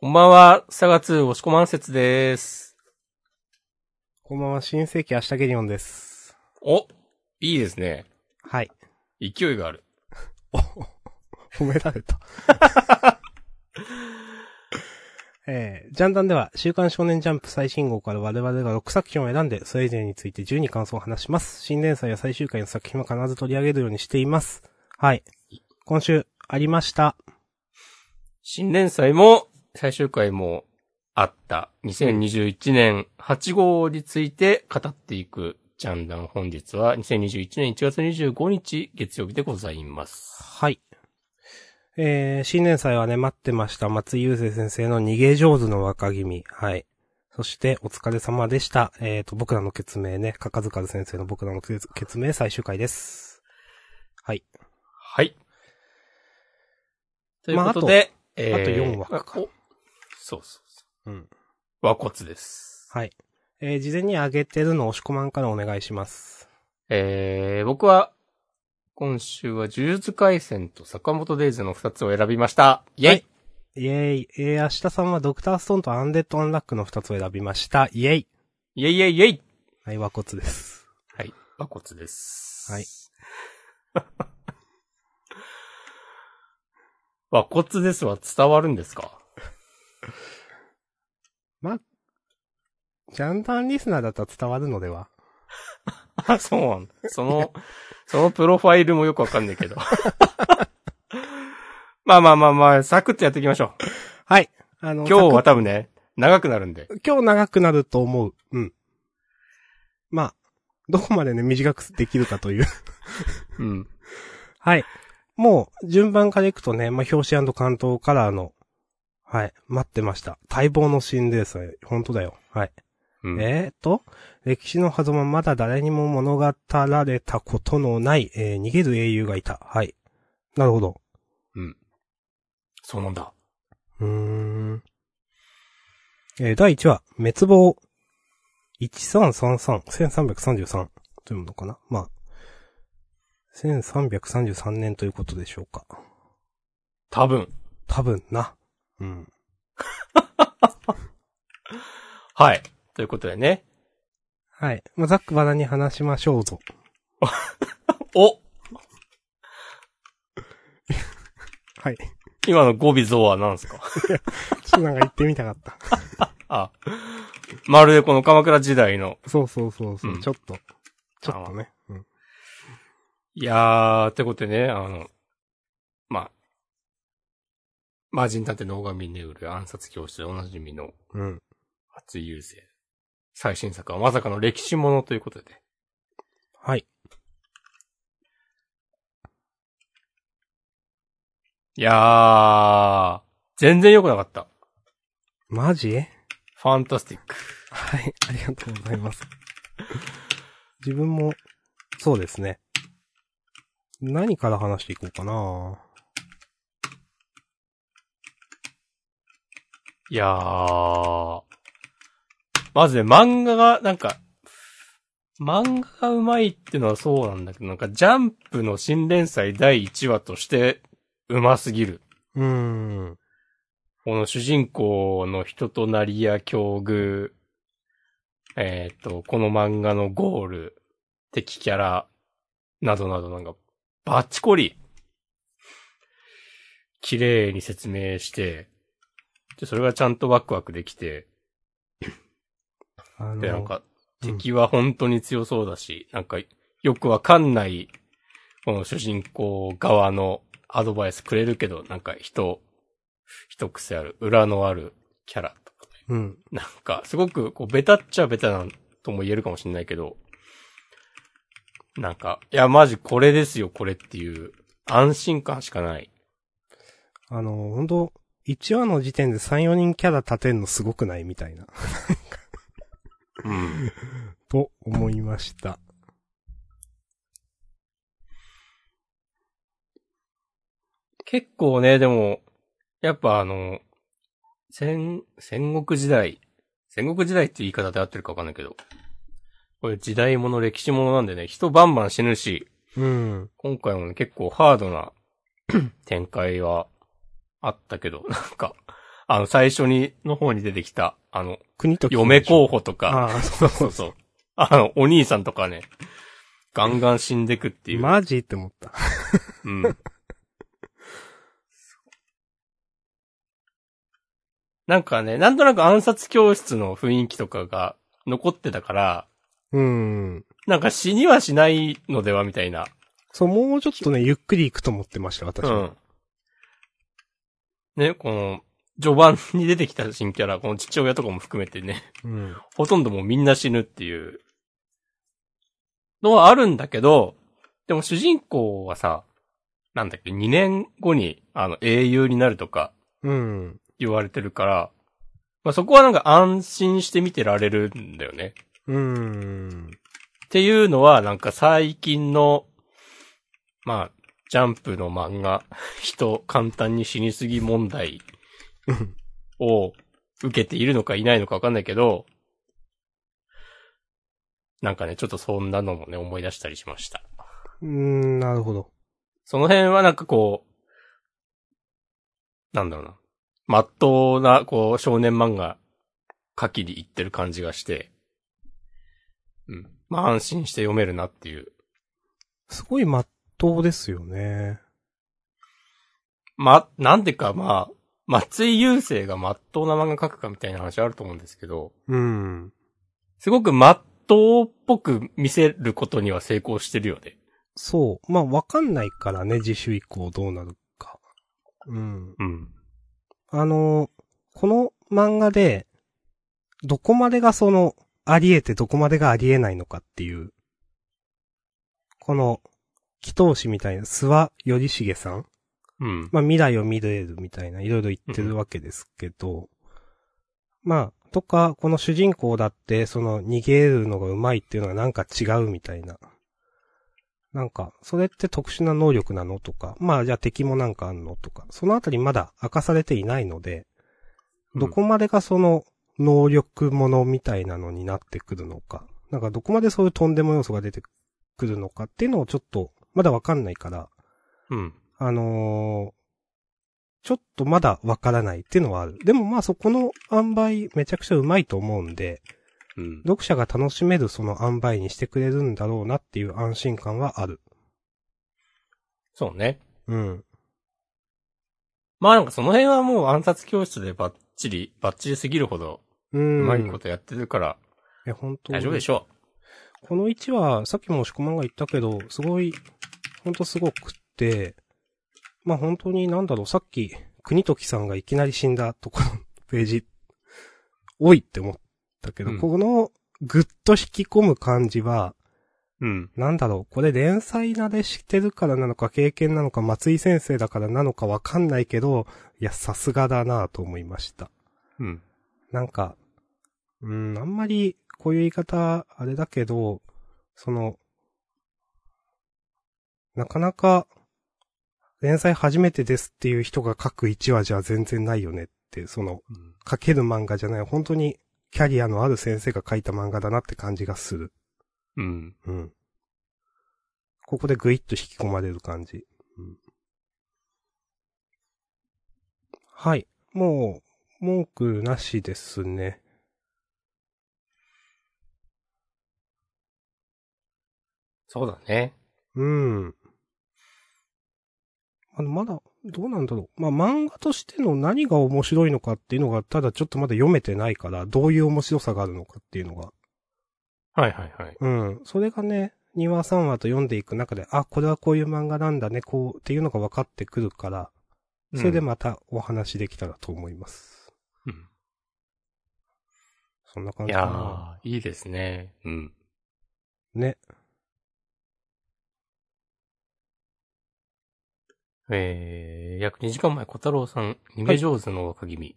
こんばんは、佐賀2押し込まん説です。こんばんは、新世紀明日ゲリオンです。お、いいですね。はい。勢いがある。褒められた。えー、ジャンダンでは、週刊少年ジャンプ最新号から我々が6作品を選んで、それぞれについて10に感想を話します。新連載や最終回の作品も必ず取り上げるようにしています。はい。今週、ありました。新連載も、最終回もあった、2021年8号について語っていくジャンダン本日は、2021年1月25日月曜日でございます。はい。えー、新連載はね、待ってました。松井優生先生の逃げ上手の若君。はい。そして、お疲れ様でした。えーと、僕らの決命ね、かかずかず先生の僕らの決決命最終回です。はい。はい。ということで、えーあと4話かおそうそうそう。うん。和骨です。はい。えー、事前に上げてるの押し込まんからお願いします。えー、僕は、今週は呪術回戦と坂本デイズの二つを選びました。イェイ、はいイェイ。えー、明日さんはドクターストーンとアンデッドアンラックの二つを選びました。イェイ。イェイイェイイェイはい、和骨です。はい、和骨です。はい。和骨ですは伝わるんですか？ま、ジャンダンリスナーだったら伝わるのでは？あ、そうなんだ。その、そのプロファイルもよくわかんないけど。まあまあまあまあ、サクッとやっていきましょう。はい。あの、今日はサ多分ね、長くなるんで。ク今日長くなると思う。うん。まあ、どこまでね、短くできるかという。うん。はい。もう、順番からいくとね、まあ、表紙関東カラーの、はい、待ってました。待望の新レース、本当だよ。はい。うん、えーと、歴史の狭間まだ誰にも物語られたことのない、えー逃げる英雄がいた。はい。なるほど。うん。そうなんだ。うーん。えー第1話、滅亡。1333、1333というのかなまあ、1333年ということでしょうか。多分。多分な。うん。はい。ということでね。はい。まあ、ざっくばらに話しましょうぞ。お はい。今の語尾像は何ですか？ちょっとなんか言ってみたかった。あ、まるでこの鎌倉時代の。そうそうそうそう、うんちょっと。ちょっとね。うん。いやー、ってことでね、あの、まあ、魔人探偵の拝みによる暗殺教室でおなじみのうん。初優勢。最新作はまさかの歴史ものということで。はい。いやー、全然良くなかった。マジ？ファンタスティック。はい。ありがとうございます。自分も、そうですね。何から話していこうかないやー、まずね、漫画が、なんか、漫画が上手いってのはそうなんだけど、なんかジャンプの新連載第1話として上手すぎる。うーん。この主人公の人となりや境遇、えっ、と、この漫画のゴール、敵キャラ、などなどなんか、バッチコリ、綺麗に説明して、で、それがちゃんとワクワクできて、あの、で、なんか、うん敵は本当に強そうだし、なんか、よくわかんない、この主人公側のアドバイスくれるけど、なんか人、一癖ある、裏のあるキャラとか、うん。なんか、すごく、こう、ベタっちゃベタなんとも言えるかもしれないけど、なんか、いや、マジこれですよ、これっていう、安心感しかない。あの、本当1話の時点で3、4人キャラ立てんのすごくないみたいな。うん。と思いました。結構ね、でも、やっぱあの、戦、戦国時代、戦国時代って言い方で合ってるかわかんないけど、これ時代物、歴史物なんでね、人バンバン死ぬし、うん。今回もね、結構ハードな展開はあったけど、なんか、あの、最初に、の方に出てきた、あの、国と嫁候補とか、ああ、そうそうそう。あの、お兄さんとかね、ガンガン死んでくっていう。マジって思った。うん。なんかね、なんとなく暗殺教室の雰囲気とかが残ってたから、うん。なんか死にはしないのではみたいな。そう、もうちょっとね、ゆっくり行くと思ってました、私は。うん。ね、この、序盤に出てきた新キャラ、この父親とかも含めてね、うん。ほとんどもうみんな死ぬっていうのはあるんだけど、でも主人公はさ、なんだっけ、2年後にあの英雄になるとかうん。言われてるから、まあ、そこはなんか安心して見てられるんだよね。うん。っていうのはなんか最近の、まあ、ジャンプの漫画、人簡単に死にすぎ問題うんを受けているのかいないのかわかんないけど、なんかね、ちょっとそんなのもね、思い出したりしました。うん、なるほど。その辺はなんかこう、なんだろうな。まっとうな、こう、少年漫画、書きにいってる感じがして、うん。まあ安心して読めるなっていう。すごいまっとうですよね。ま、なんでかまあ、松井優生がまっとうな漫画描くかみたいな話あると思うんですけど、うん。すごくまっとうっぽく見せることには成功してるよね。そう。まあ、わかんないからね、自主以降どうなるか。うん。うん。あの、この漫画で、どこまでがその、あり得てどこまでがあり得ないのかっていう、この、祈祷師みたいな、諏訪頼重さん？うん。まあ、未来を見れるみたいな、いろいろ言ってるわけですけど、まあ、とか、この主人公だって、その、逃げるのが上手いっていうのがなんか違うみたいな。なんか、それって特殊な能力なのとか、まあ、じゃあ敵もなんかあんのとか、そのあたりまだ明かされていないので、どこまでがその、能力ものみたいなのになってくるのか、なんかどこまでそういうとんでも要素が出てくるのかっていうのをちょっと、まだわかんないから、うん。あのーちょっとまだわからないっていうのはある。でもまあそこの塩梅めちゃくちゃうまいと思うんで、うん。読者が楽しめるその塩梅にしてくれるんだろうなっていう安心感はある。そうね。うん。まあなんかその辺はもう暗殺教室でバッチリ、バッチリすぎるほど、う。うんまいことやってるから、え、本当大丈夫でしょこの1は、さっきも押し込まんが言ったけど、すごい、ほんとすごくって、まあ本当になんだろう、さっき、国時さんがいきなり死んだところのページ、多いって思ったけど、うんこの、ぐっと引き込む感じは、う。うん。なんだろう、これ連載慣れしてるからなのか、経験なのか、松井先生だからなのかわかんないけど、いや、さすがだなと思いました。うん。なんか、うん、あんまり、こういう言い方、あれだけど、その、なかなか、連載初めてですっていう人が書く1話じゃ全然ないよねって、その、書ける漫画じゃない、本当に、キャリアのある先生が書いた漫画だなって感じがする。うん。うん。ここでグイッと引き込まれる感じ。うん、はい。もう、文句なしですね。そうだね。うん。あの、まだ、どうなんだろう。まあ、漫画としての何が面白いのかっていうのが、ただちょっとまだ読めてないから、どういう面白さがあるのかっていうのが。はいはいはい。うん。それがね、2話3話と読んでいく中で、あ、これはこういう漫画なんだね、こう、っていうのが分かってくるから、それでまたお話できたらと思います。うん。そんな感いじかな。やー、いいですね。うん。ね。えー、約2時間前、小太郎さん、逃げ上手の若君。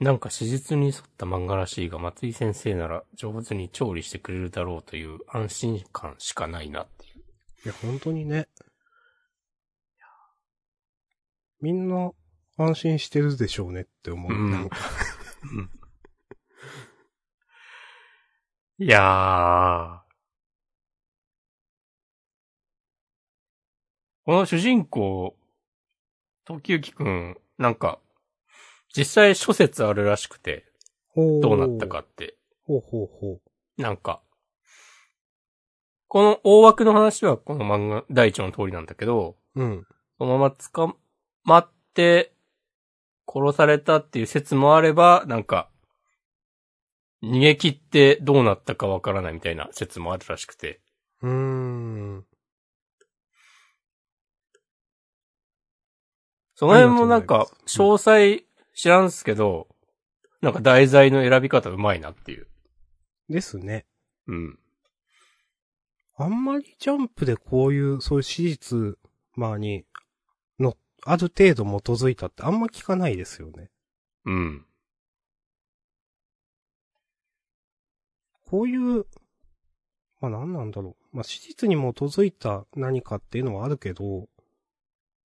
なんか史実に沿った漫画らしいが、松井先生なら上手に調理してくれるだろうという安心感しかないなっていう。いや、本当にね。みんな安心してるでしょうねって思う。うんなんかいやー。この主人公、時行くん、なんか、実際諸説あるらしくて、ほどうなったか。って。ほうほうほう。なんか、この大枠の話はこの漫画第一の通りなんだけど、うん。そのまま捕まって殺されたっていう説もあれば、なんか、逃げ切ってどうなったかわからないみたいな説もあるらしくて。うーん。その辺もなんか詳細知らんすけど、なんか題材の選び方うまいなっていう。ですね。うん。あんまりジャンプでこういう、そういう史実、まあに、の、ある程度基づいたってあんま聞かないですよね。うん。こういう、まあ何なんだろう。まあ史実に基づいた何かっていうのはあるけど、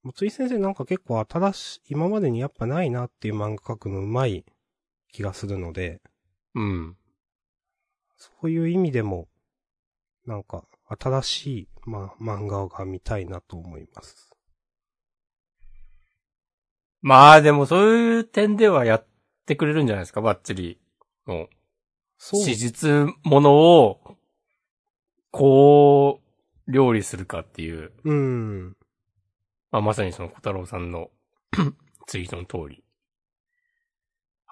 松井先生なんか結構新しい、今までにやっぱないなっていう漫画描くのうまい気がするので、うん。そういう意味でも、なんか新しい、まあ、漫画が見たいなと思います。まあでもそういう点ではやってくれるんじゃないですか、バッチリ。もう、そう。史実ものを、こう、料理するかっていう、うん。まあまさにその小太郎さんの ツイートの通り。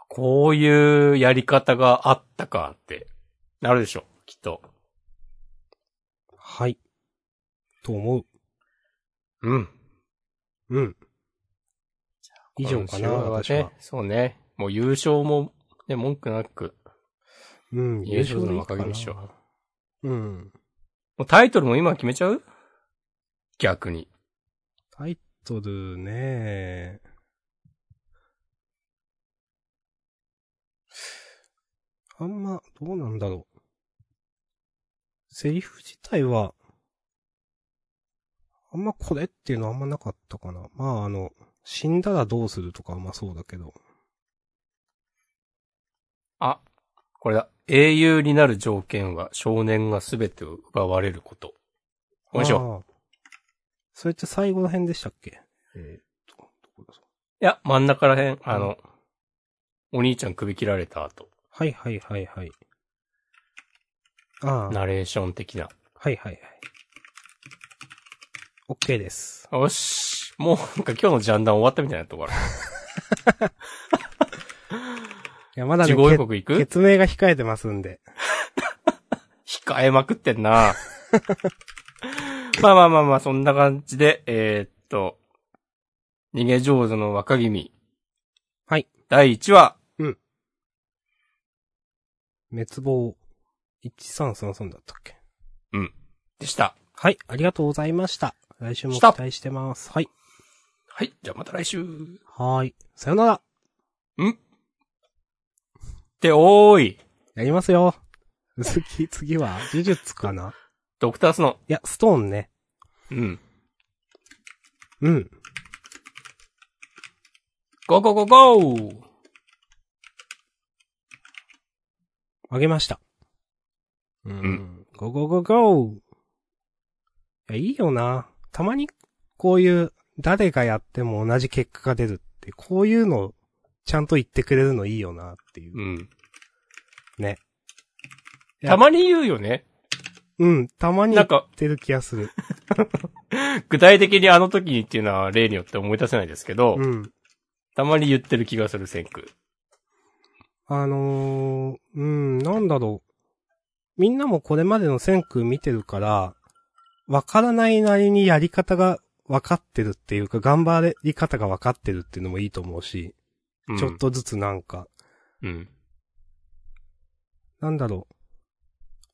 こういうやり方があったかって、なるでしょ、きっと。はい。と思う。うん。うん。以上かな、私はね。。そうね。もう優勝も、ね、文句なく。うん、優勝のかな若気でしょ。うん。もうタイトルも今決めちゃう？逆に。タイトルね。あんま、どうなんだろう。セリフ自体は、あんまこれっていうのはあんまなかったかな。まああの、死んだらどうするとかはまあそうだけど。あ、これだ。英雄になる条件は少年が全てを奪われること。よいしょ。それって最後の辺でしたっけ？えーっと、どこだぞいや、真ん中らへん、あの、お兄ちゃん首切られた後、はいはいはいはい。ああ。ナレーション的な。はいはいはい。OK です。よし。もうなんか今日のジャンダン終わったみたいなとこある。いや、まだね、自己予告いくけ決明が控えてますんで。控えまくってんな まあまあまあまあ、そんな感じで、えーっと、逃げ上手の若君。はい。第1話。滅亡1333だったっけ？でした。はい、ありがとうございました。来週も期待してます。はい。はい。じゃあまた来週。はーい。さよなら。って、おーい。やりますよ。次、次は、呪術かな？ドクタースノいや、ストーンね。ー。うん。うん。ゴーゴーゴーゴーあげました。ううんん。ゴーゴーゴーゴー。いや、いいよな。たまに、こういう、誰がやっても同じ結果が出るって、こういうの、ちゃんと言ってくれるのいいよなっていう。うん。ね。たまに言うよね。うん、たまに言っなんか、てる気がする。具体的にあの時にっていうのは例によって思い出せないですけど、うん。たまに言ってる気がする、先空。あのー、うん、なんだろう。みんなもこれまでの千空見てるから、わからないなりにやり方が分かってるっていうか、頑張り方が分かってるっていうのもいいと思うし、うんちょっ。とずつなんか、うん。なんだろう。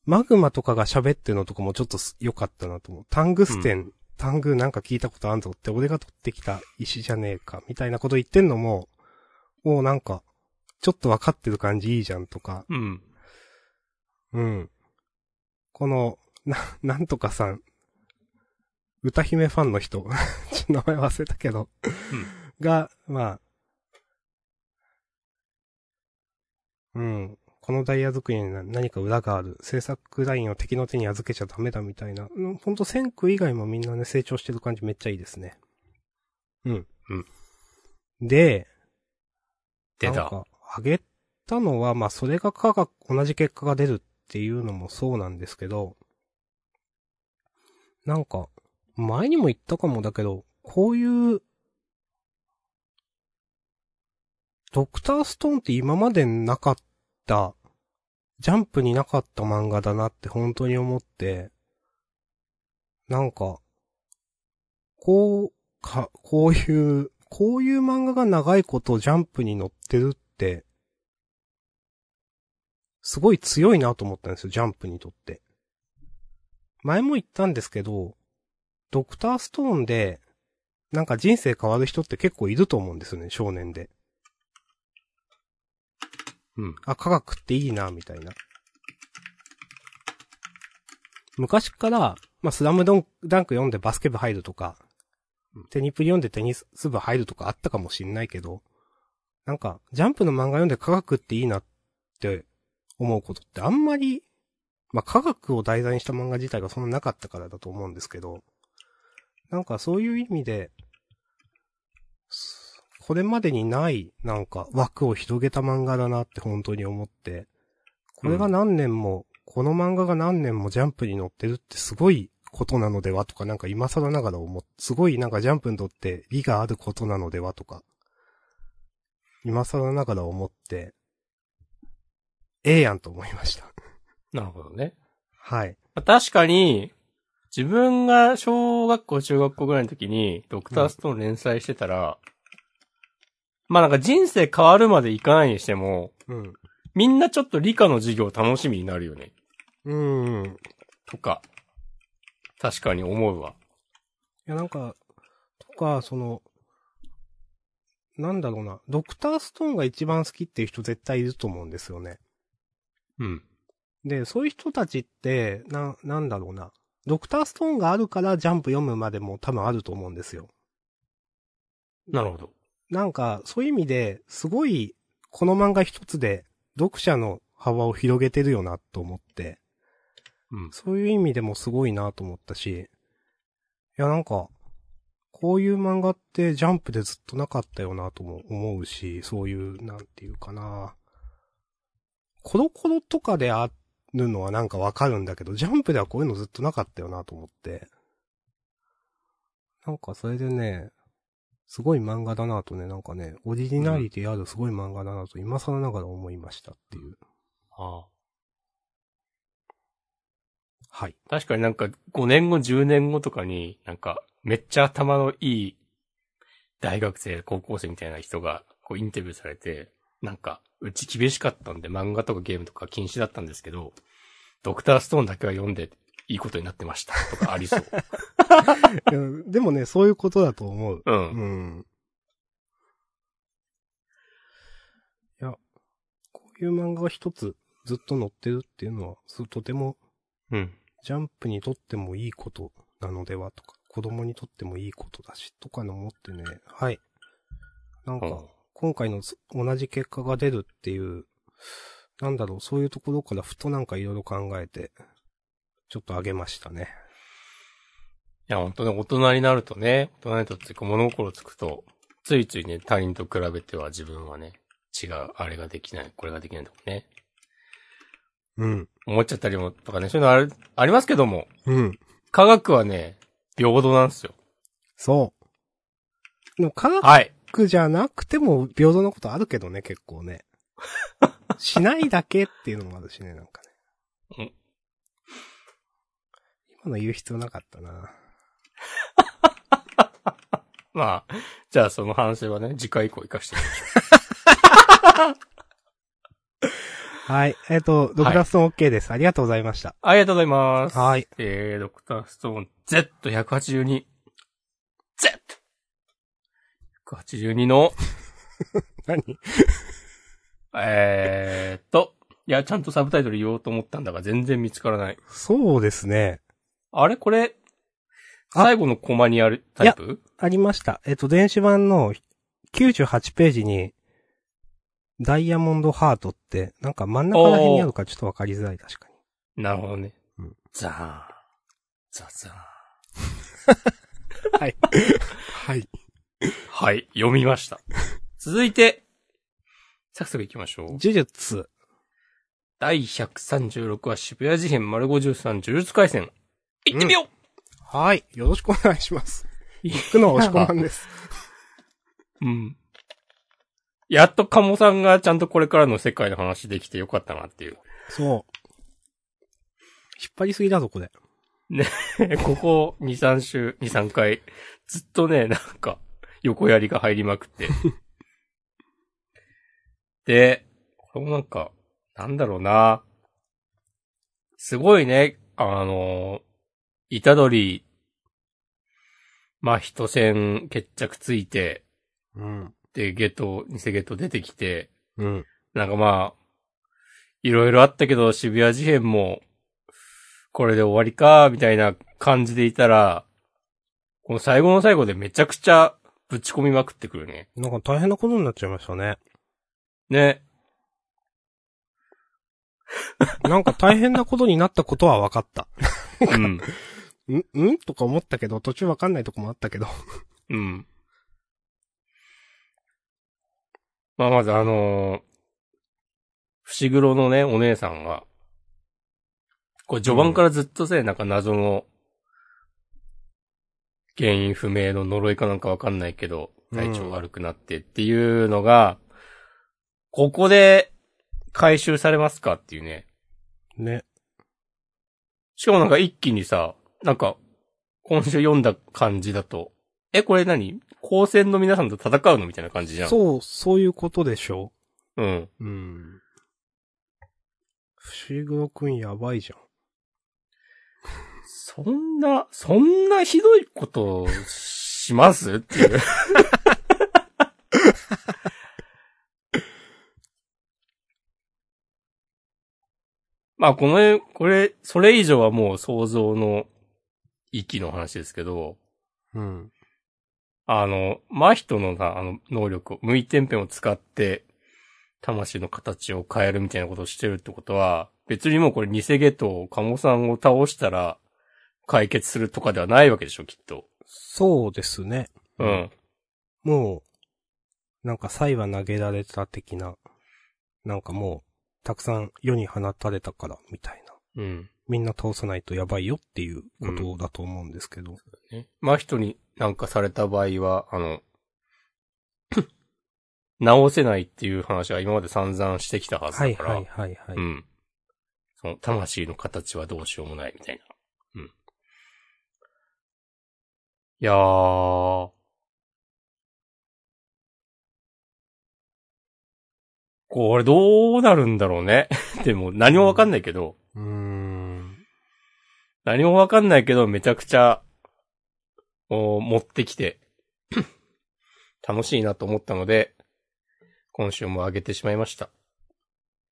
マグマとかが喋ってるのとかもちょっとす良かったなと思う。タングステン、タングなんか聞いたことあんぞって俺が取ってきた石じゃねえか、みたいなこと言ってんのも、もうなんか、ちょっと分かってる感じいいじゃんとか、うん。うん。この、な、なんとかさん、歌姫ファンの人、ちょっと名前忘れたけど、が、まあ、うん。このダイヤ作りには何か裏がある。制作ラインを敵の手に預けちゃダメだみたいな。うんほんと、千空以外もみんなね、成長してる感じめっちゃいいですね。うん。うん。で、出た。なんか、上げたのは、まあ、それが科学、同じ結果が出るっていうのもそうなんですけど、なんか、前にも言ったかもだけど、こういう、ドクターストーンって今までなかった、ジャンプになかった漫画だなって本当に思って、なんか、こう、か、こういう、こういう漫画が長いことジャンプに載ってるって、すごい強いなと思ったんですよ、ジャンプにとって。前も言ったんですけど、ドクターストーンで、なんか人生変わる人って結構いると思うんですよね、少年で。うん。あ、科学っていいな、みたいな。昔から、まあ、スラムドンダンク読んでバスケ部入るとかうん、テニプリ読んでテニス部入るとかあったかもしんないけど、なんか、ジャンプの漫画読んで科学っていいなって思うことってあんまり、まあ、科学を題材にした漫画自体がそんななかったからだと思うんですけど、なんかそういう意味で、すこれまでにない、なんか、枠を広げた漫画だなって本当に思って、これが何年も、この漫画が何年もジャンプに載ってるってすごいことなのではとか、なんか今更ながら思っ、すごいなんかジャンプにとって利があることなのではとか、今更ながら思って、ええやんと思いました。なるほどね。はい。まあ確かに、自分が小学校、中学校ぐらいの時に、ドクターストーン連載してたら、まあなんか人生変わるまでいかないにしても、うん。みんなちょっと理科の授業楽しみになるよね。うーん。いとか、確かに思うわ。や、なんか、とか、その、なんだろうな、ドクターストーンが一番好きっていう人絶対いると思うんですよね。うん。で、そういう人たちって、な、なんだろうな。ドクターストーンがあるからジャンプ読むまでも多分あると思うんですよ。なるほど。なんか、そういう意味で、すごい、この漫画一つで、読者の幅を広げてるよな、と思って。うん。そういう意味でもすごいなと思ったし。いや、なんか、こういう漫画ってジャンプでずっとなかったよなとも思うし、そういう、なんていうかな。コロコロとかであるのはなんかわかるんだけど、ジャンプではこういうのずっとなかったよなと思って。なんかそれでね、すごい漫画だなとね、なんかね、オリジナリティあるすごい漫画だなと今更ながら思いましたっていう。ああ。はい。確かになんか5年後、10年後とかに、なんかめっちゃ頭のいい大学生、高校生みたいな人がこうインタビューされて、なんか、うち厳しかったんで漫画とかゲームとか禁止だったんですけど、ドクターストーンだけは読んでいいことになってましたとかありそう。でもね、そういうことだと思う。うん。うん。いや、こういう漫画が一つずっと載ってるっていうのは、すとてもうん。ジャンプにとってもいいことなのではとか、子供にとってもいいことだし、とかの思ってね、はい。なんか、うん今回のす同じ結果が出るっていう、なんだろう、そういうところからふとなんかいろいろ考えて、ちょっと上げましたね。いや、本当ね、大人になるとね、大人になるとって物心つくと、ついついね、他人と比べては自分はね、違う、あれができない、これができないとかね、うん。思っちゃったりも、とかね、そういうのある、ありますけども、うん。科学はね、平等なんですよ。そう。でも科学はい。じゃなくても平等なことあるけどね、結構ね。しないだけっていうのもあるしね、なんかね。うん今の言う必要なかったな。まあ、じゃあその反省はね、次回以降活かしてみましょ はい。えっ、と、ドクターストーン OK です。ありがとうございました。う。ありがとうございます。はい。えー、ドクターストーン Z182。Z! 182の、何？えーっと、いや、ちゃんとサブタイトル言おうと思ったんだが全然見つからない。そうですね。あれ？これ、あ最後のコマにあるタイプ？ありました。えっ、と、電子版の98ページに、ダイヤモンドハートって、なんか真ん中ら辺にあるからちょっとわかりづらい、確かに。なるほどね。うんザーン。ザザーン。はい。はい。はい、読みました。続いて、サクサク行きましょう。呪術。第136話渋谷事変丸53呪術回戦。行ってみよはい。よろしくお願いします。う、僕の押し込まんです。うん。やっと鴨さんがちゃんとこれからの世界の話できてよかったなっていう。そう。引っ張りすぎだぞ、これ。ここ2、3週、2、3回、ずっとね、なんか、横やりが入りまくって。で、これもなんか、なんだろうな。すごいね、あの、イタドリ、まあ、人戦決着ついて、うん。で、ゲット、偽ゲット出てきて、うん。なんかまあ、いろいろあったけど、渋谷事変も、これで終わりか、みたいな感じでいたら、この最後の最後でめちゃくちゃぶち込みまくってくるね。なんか大変なことになっちゃいましたね。ね。なんか大変なことになったことは分かった。うん。んん？とか思ったけど、途中分かんないとこもあったけど。うん。まあまずあのー、伏黒のね、お姉さんが、これ序盤からずっとせ、なんか謎の、原因不明の呪いかなんかわかんないけど、体調悪くなってっていうのが、ここで回収されますかっていうね。ね。しかもなんか一気にさ、なんか、今週読んだ感じだと、え、これ何？高専の皆さんと戦うのみたいな感じじゃん。そう、そういうことでしょ？う。うん。う。うん。伏黒くんやばいじゃん。そんな、そんなひどいことします？っていう。まあ、この、これ、それ以上はもう想像の域の話ですけど、うん。あの、真人のさ、あの、能力を、無意点ペンを使って、魂の形を変えるみたいなことをしてるってことは、別にもうこれ偽ゲト、鴨さんを倒したら、解決するとかではないわけでしょ、きっと。そうですね。うん。もう、なんか、才は投げられた的な、なんかもう、たくさん世に放たれたから、みたいな。うん。みんな倒さないとやばいよっていうことだと思うんですけど。ね。真人になんかされた場合は、あの、直せないっていう話は今まで散々してきたはずだから。はいはいはいはい。うん。その、魂の形はどうしようもないみたいな。うん。いやー。これどうなるんだろうね。でも何もわかんないけど、うーん。何もわかんないけどめちゃくちゃ、お持ってきて、楽しいなと思ったので、今週も上げてしまいました。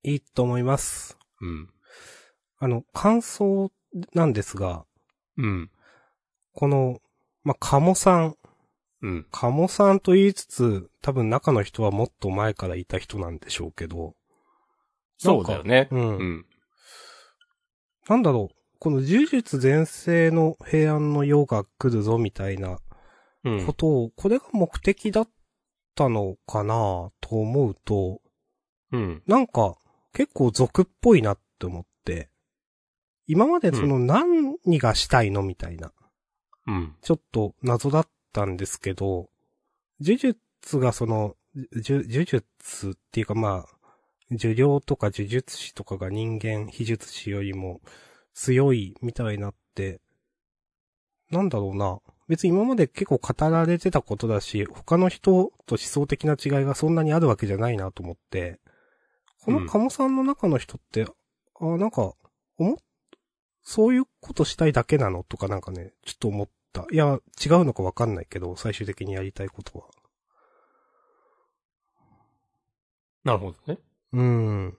いいと思います。うん。あの、感想なんですが、うん。この、まあ、カモさん、うん。カモさんと言いつつ、多分中の人はもっと前からいた人なんでしょうけど、そうだよね。うんうん。なんだろう、この呪術全盛の平安の世が来るぞみたいなうんこ。とを、これが目的だったのかなと思うと、うん。なんか結構俗っぽいなって思って、今までその何がしたいのみたいな、うん。ちょっと謎だったんですけど、呪術がその、呪呪術っていうかまあ、呪霊とか呪術師とかが人間、秘術師よりも強いみたいになって、なんだろうな。別に今まで結構語られてたことだし、他の人と思想的な違いがそんなにあるわけじゃないなと思って、このカモさんの中の人って、あ、なんか、思っ、そういうことしたいだけなのとかなんかね、ちょっと思った。いや、違うのかわかんないけど、最終的にやりたいことは。なるほどね。うーん。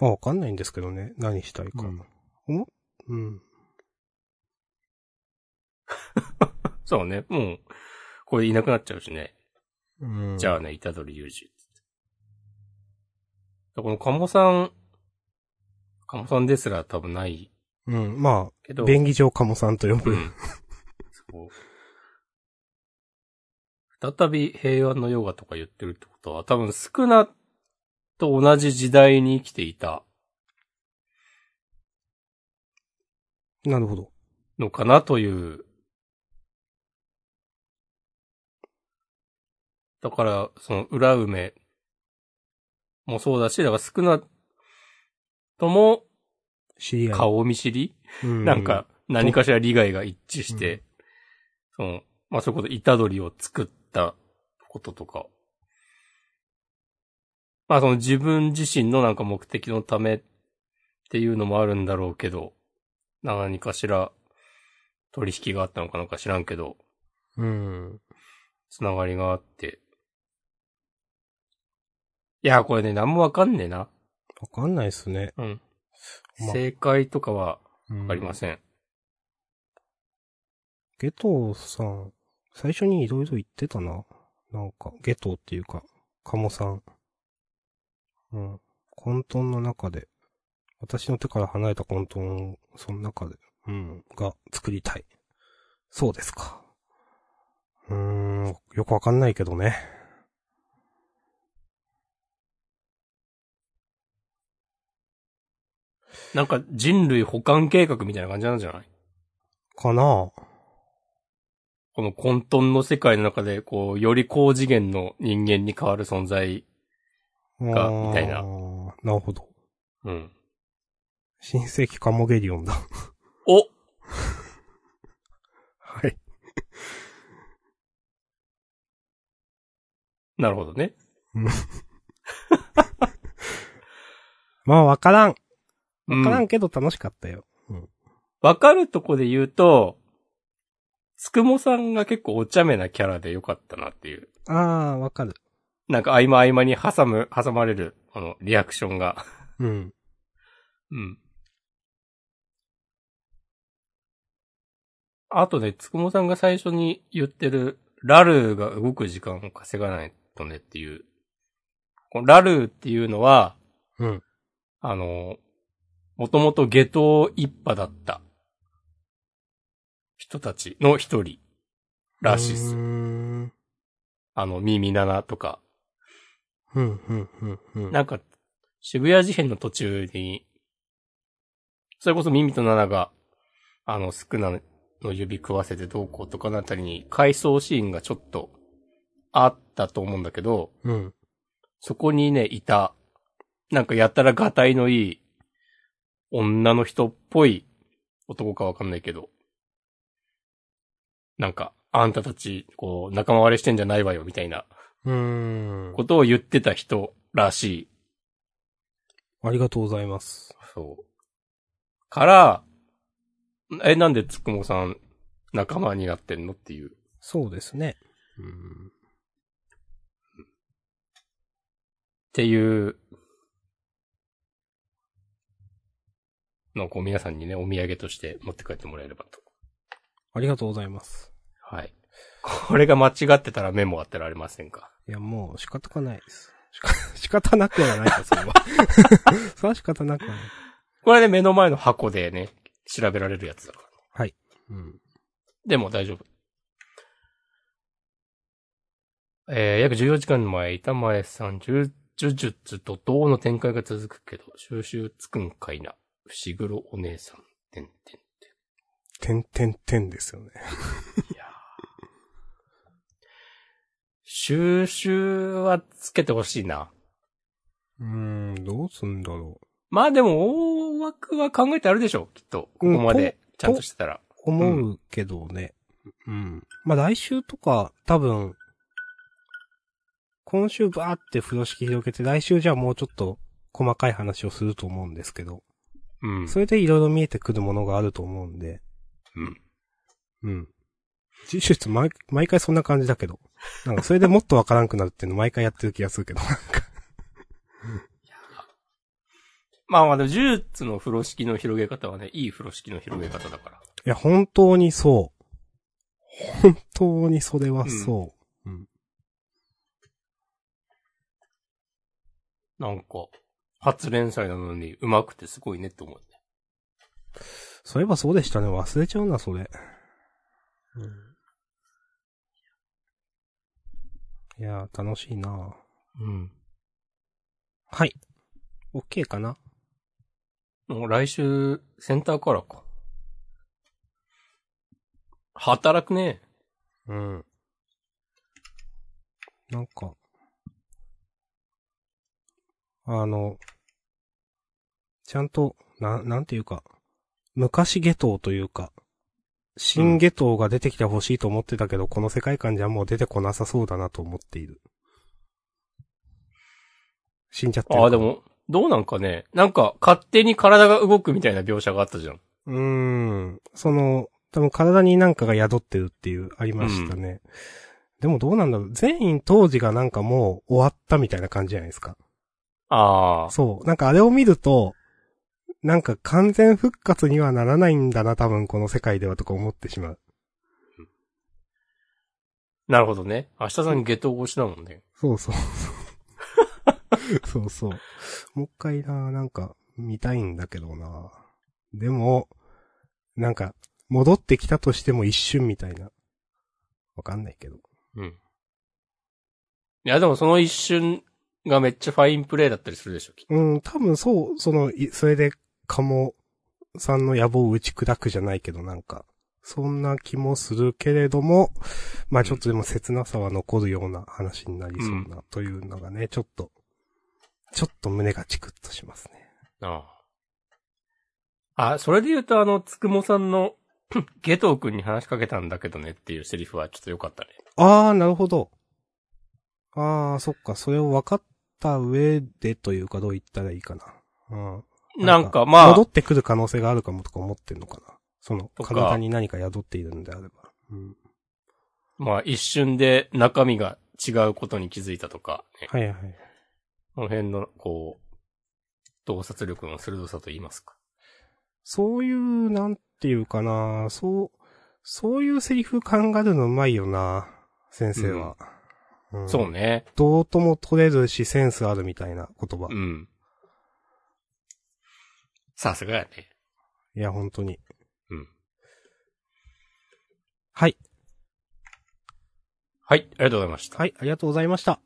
まあ、わかんないんですけどね。何したいか。うんう？ん。そうね。もう、これいなくなっちゃうしね。うん。じゃあね、虎取裕二。この鴨さん、鴨さんですら多分ないうん。まあ、けど、便宜上カモさんと呼ぶ。うん。再び平和のヨガとか言ってるってことは、多分スクナと同じ時代に生きていたなるほど。のかなという。だから、その裏梅もそうだし、だからスクナとも知り合い。顔見知り？うんなんか、何かしら利害が一致して、その、まあ、そういうこと、イタドリを作ったこととか。まあ、その自分自身のなんか目的のためっていうのもあるんだろうけど、何かしら取引があったのかなんか知らんけど、うん。つながりがあって。いや、これね、なんもわかんねえな。わかんないっすね。うん。ま正解とかはわわかりません。ゲトさん、最初にいろいろ言ってたな。なんか、ゲトっていうか、カモさん。うん。混沌の中で、私の手から離れた混沌を、その中で、うん、が作りたい。そうですか。うーん、よくわかんないけどね。なんか人類保管計画みたいな感じなんじゃない？かなこの混沌の世界の中で、こう、より高次元の人間に変わる存在。がみたいななるほど。うん。新世紀カモゲリオンだ。おはい。なるほどね。まあ、わからん。うんわからんけど楽しかったよ。うん。わかるとこで言うと、つくもさんが結構お茶目なキャラでよかったなっていう。ああ、わかる。なんか合間合間に挟む、挟まれる、このリアクションが。うん。うん。あとね、つくもさんが最初に言ってる、ラルーが動く時間を稼がないとねっていう。このラルーっていうのは、うん。あの、もともと下等一派だった人たちの一人らしいっす。あの、耳七とか。うん、うん、うん、うん。なんか、渋谷事変の途中に、それこそ耳と七が、あの、スクナの指食わせてどうこうとかのあたりに、回想シーンがちょっとあったと思うんだけど、うん。そこにね、いた、なんかやったらガタイのいい、女の人っぽい男かわかんないけど、なんか、あんたたち、こう、仲間割れしてんじゃないわよ、みたいなうーん。ことを言ってた人らしい。ありがとうございます。そう。から、え、なんでつくもさん仲間になってんのっていう。そうですね。うん。っていうのをこう皆さんにね、お土産として持って帰ってもらえればと。ありがとうございます。はい。これが間違ってたらメモ当てられませんか？いや、もう仕方がないです。仕方 なくはないか、それは。それは仕方なくはない。これで目の前の箱でね、調べられるやつだから。はい。うん。でも大丈夫。えー、約14時間前、板前さん、呪呪術と銅の展開が続くけど、収集つくんかいな。伏黒お姉さん、てんてんててんてんてんですよね。ん。い収集はつけてほしいな。うーん、どうすんだろまあでも、大枠は考えてあるでしょ、きっと。ここまで、ちゃんとしてたら。う。思うけどね。うん。まあ、来週とか、多分、今週バーって風呂敷広げて、来週じゃあもうちょっと細かい話をすると思うんですけど、うん。それでいろいろ見えてくるものがあると思うんで、うん。うん。呪術毎、毎回そんな感じだけど。なんかそれでもっとわからんくなるっていうの毎回やってる気がするけど、なんか。まあまあでも、呪術の風呂敷の広げ方はね、いい風呂敷の広げ方だから。いや、本当にそう。本当にそれはそう。うん。なんか、初連載なのに上手くてすごいねって思うね。そういえばそうでしたね。忘れちゃうな、それ。ういやー、楽しいなうん。はい。OK かな？もう来週、センターカラーか。働くね。うん。なんか、あの、ちゃんと、な、なんていうか、昔下等というか、新下等が出てきてほしいと思ってたけど、この世界観じゃもう出てこなさそうだなと思っている。死んじゃってるかああ、で。も、どうなんかね。なんか、勝手に体が動くみたいな描写があったじゃん。うーん。その、多分体になんかが宿ってるっていう、ありましたね。でもどうなんだろう。全員当時がなんかもう終わったみたいな感じじゃないですか。ああ。そう。なんかあれを見ると、なんか完全復活にはならないんだな、多分この世界ではとか思ってしまう。なるほどね。明日さん下等越しだもんね。そうそう。そうそう。もう一回な、なんか見たいんだけどな。でも、なんか、戻ってきたとしても一瞬みたいな。わかんないけど。うん。いや、でもその一瞬がめっちゃファインプレイだったりするでしょ、きっとうん、多分そう、その、いそれで、カモさんの野望を打ち砕くじゃないけど、なんか、そんな気もするけれども、まあちょっとでも切なさは残るような話になりそうな、というのがね、ちょっと、ちょっと胸がチクッとしますね。ああ。あ、それで言うとあの、つくもさんの、ゲトウ君に話しかけたんだけどねっていうセリフはちょっと良かったね。あー、なるほど。あー、そっか、それを分かった上でというかどう言ったらいいかな。うん。なんかまあ戻、ってくる可能性があるかもとか思ってんのかな。その、体に何か宿っているんであれば。うん。まあ一瞬で中身が違うことに気づいたとか、ね、はいはい。この辺の、こう、洞察力の鋭さと言いますか。そういう、なんていうかな、そう、そういうセリフ考えるのうまいよな、先生は。うんそうね。どうとも取れるし、センスあるみたいな言葉。うん。さすがやね。いや、本当に。うん。はい。はい、ありがとうございました。はい、ありがとうございました。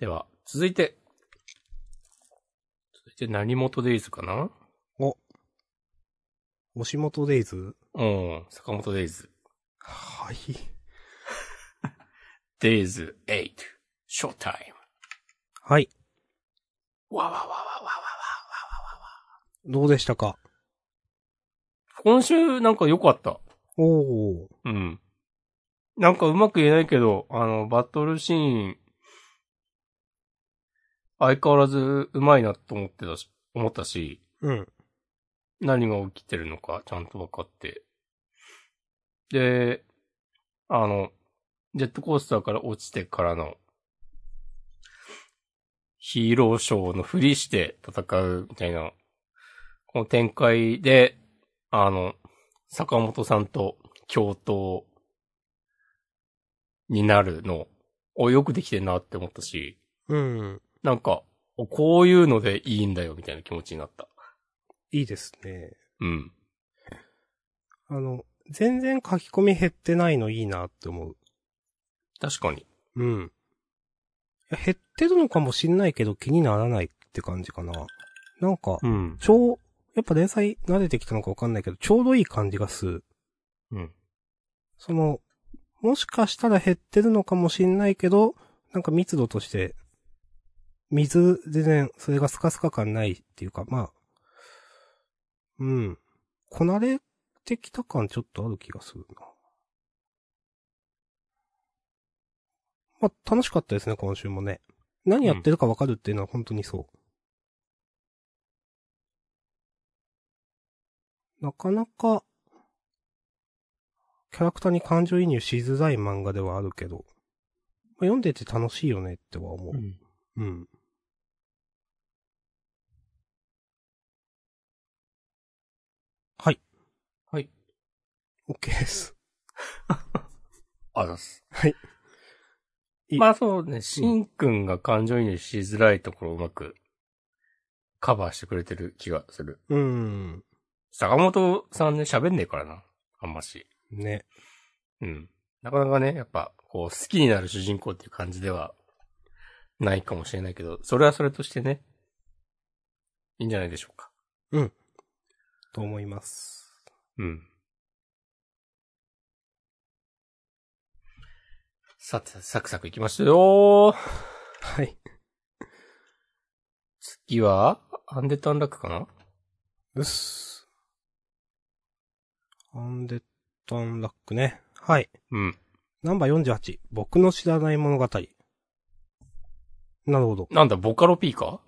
では、続いて。続いて何元デイズかな？お。押本デイズ？うん、坂本デイズ。はい。デイズ8、ショータイはい。わわわわわわ。どうでしたか？今週なんか良かった。おー。うん。なんかうまく言えないけど、あの、バトルシーン、相変わらずうまいなと思ってたし、思ったし、うん。何が起きてるのかちゃんと分かって。で、あの、ジェットコースターから落ちてからの、ヒーローショーのふりして戦うみたいな、この展開で、あの、坂本さんと共闘になるの、をよくできてんなって思ったし、うん。なんか、おこういうのでいいんだよみたいな気持ちになった。いいですね。うん。あの、全然書き込み減ってないのいいなって思う。確かに。うん。減ってるのかもしんないけど気にならないって感じかな。なんか、うん。やっぱ連載慣れてきたのかわかんないけど、ちょうどいい感じがする。うん。その、もしかしたら減ってるのかもしんないけど、なんか密度として、水、全然、それがスカスカ感ないっていうか、まあ、うん。こなれてきた感ちょっとある気がするな。まあ、楽しかったですね、今週もね。何やってるかわかるっていうのは本当にそう。なかなか、キャラクターに感情移入しづらい漫画ではあるけど、まあ、読んでて楽しいよねっては思う。うん。うん。はい。はい。OK です。あざっす。はい。いまあそうね、しんくんが感情移入しづらいところをうまくカバーしてくれてる気がする。うーん。坂本さんね、喋んねえからな。あんまし。ね。うん。なかなかね、やっぱ、こう、好きになる主人公っていう感じでは、ないかもしれないけど、それはそれとしてね、いいんじゃないでしょうか。と思います。うん。さて、サクサクいきましたよはい。次は、アンデッドアンラックかな？うっす。アンデッドアンラックね。はい。うん。ナンバー48。僕の知らない物語。なるほど。なんだ、ボカロ P か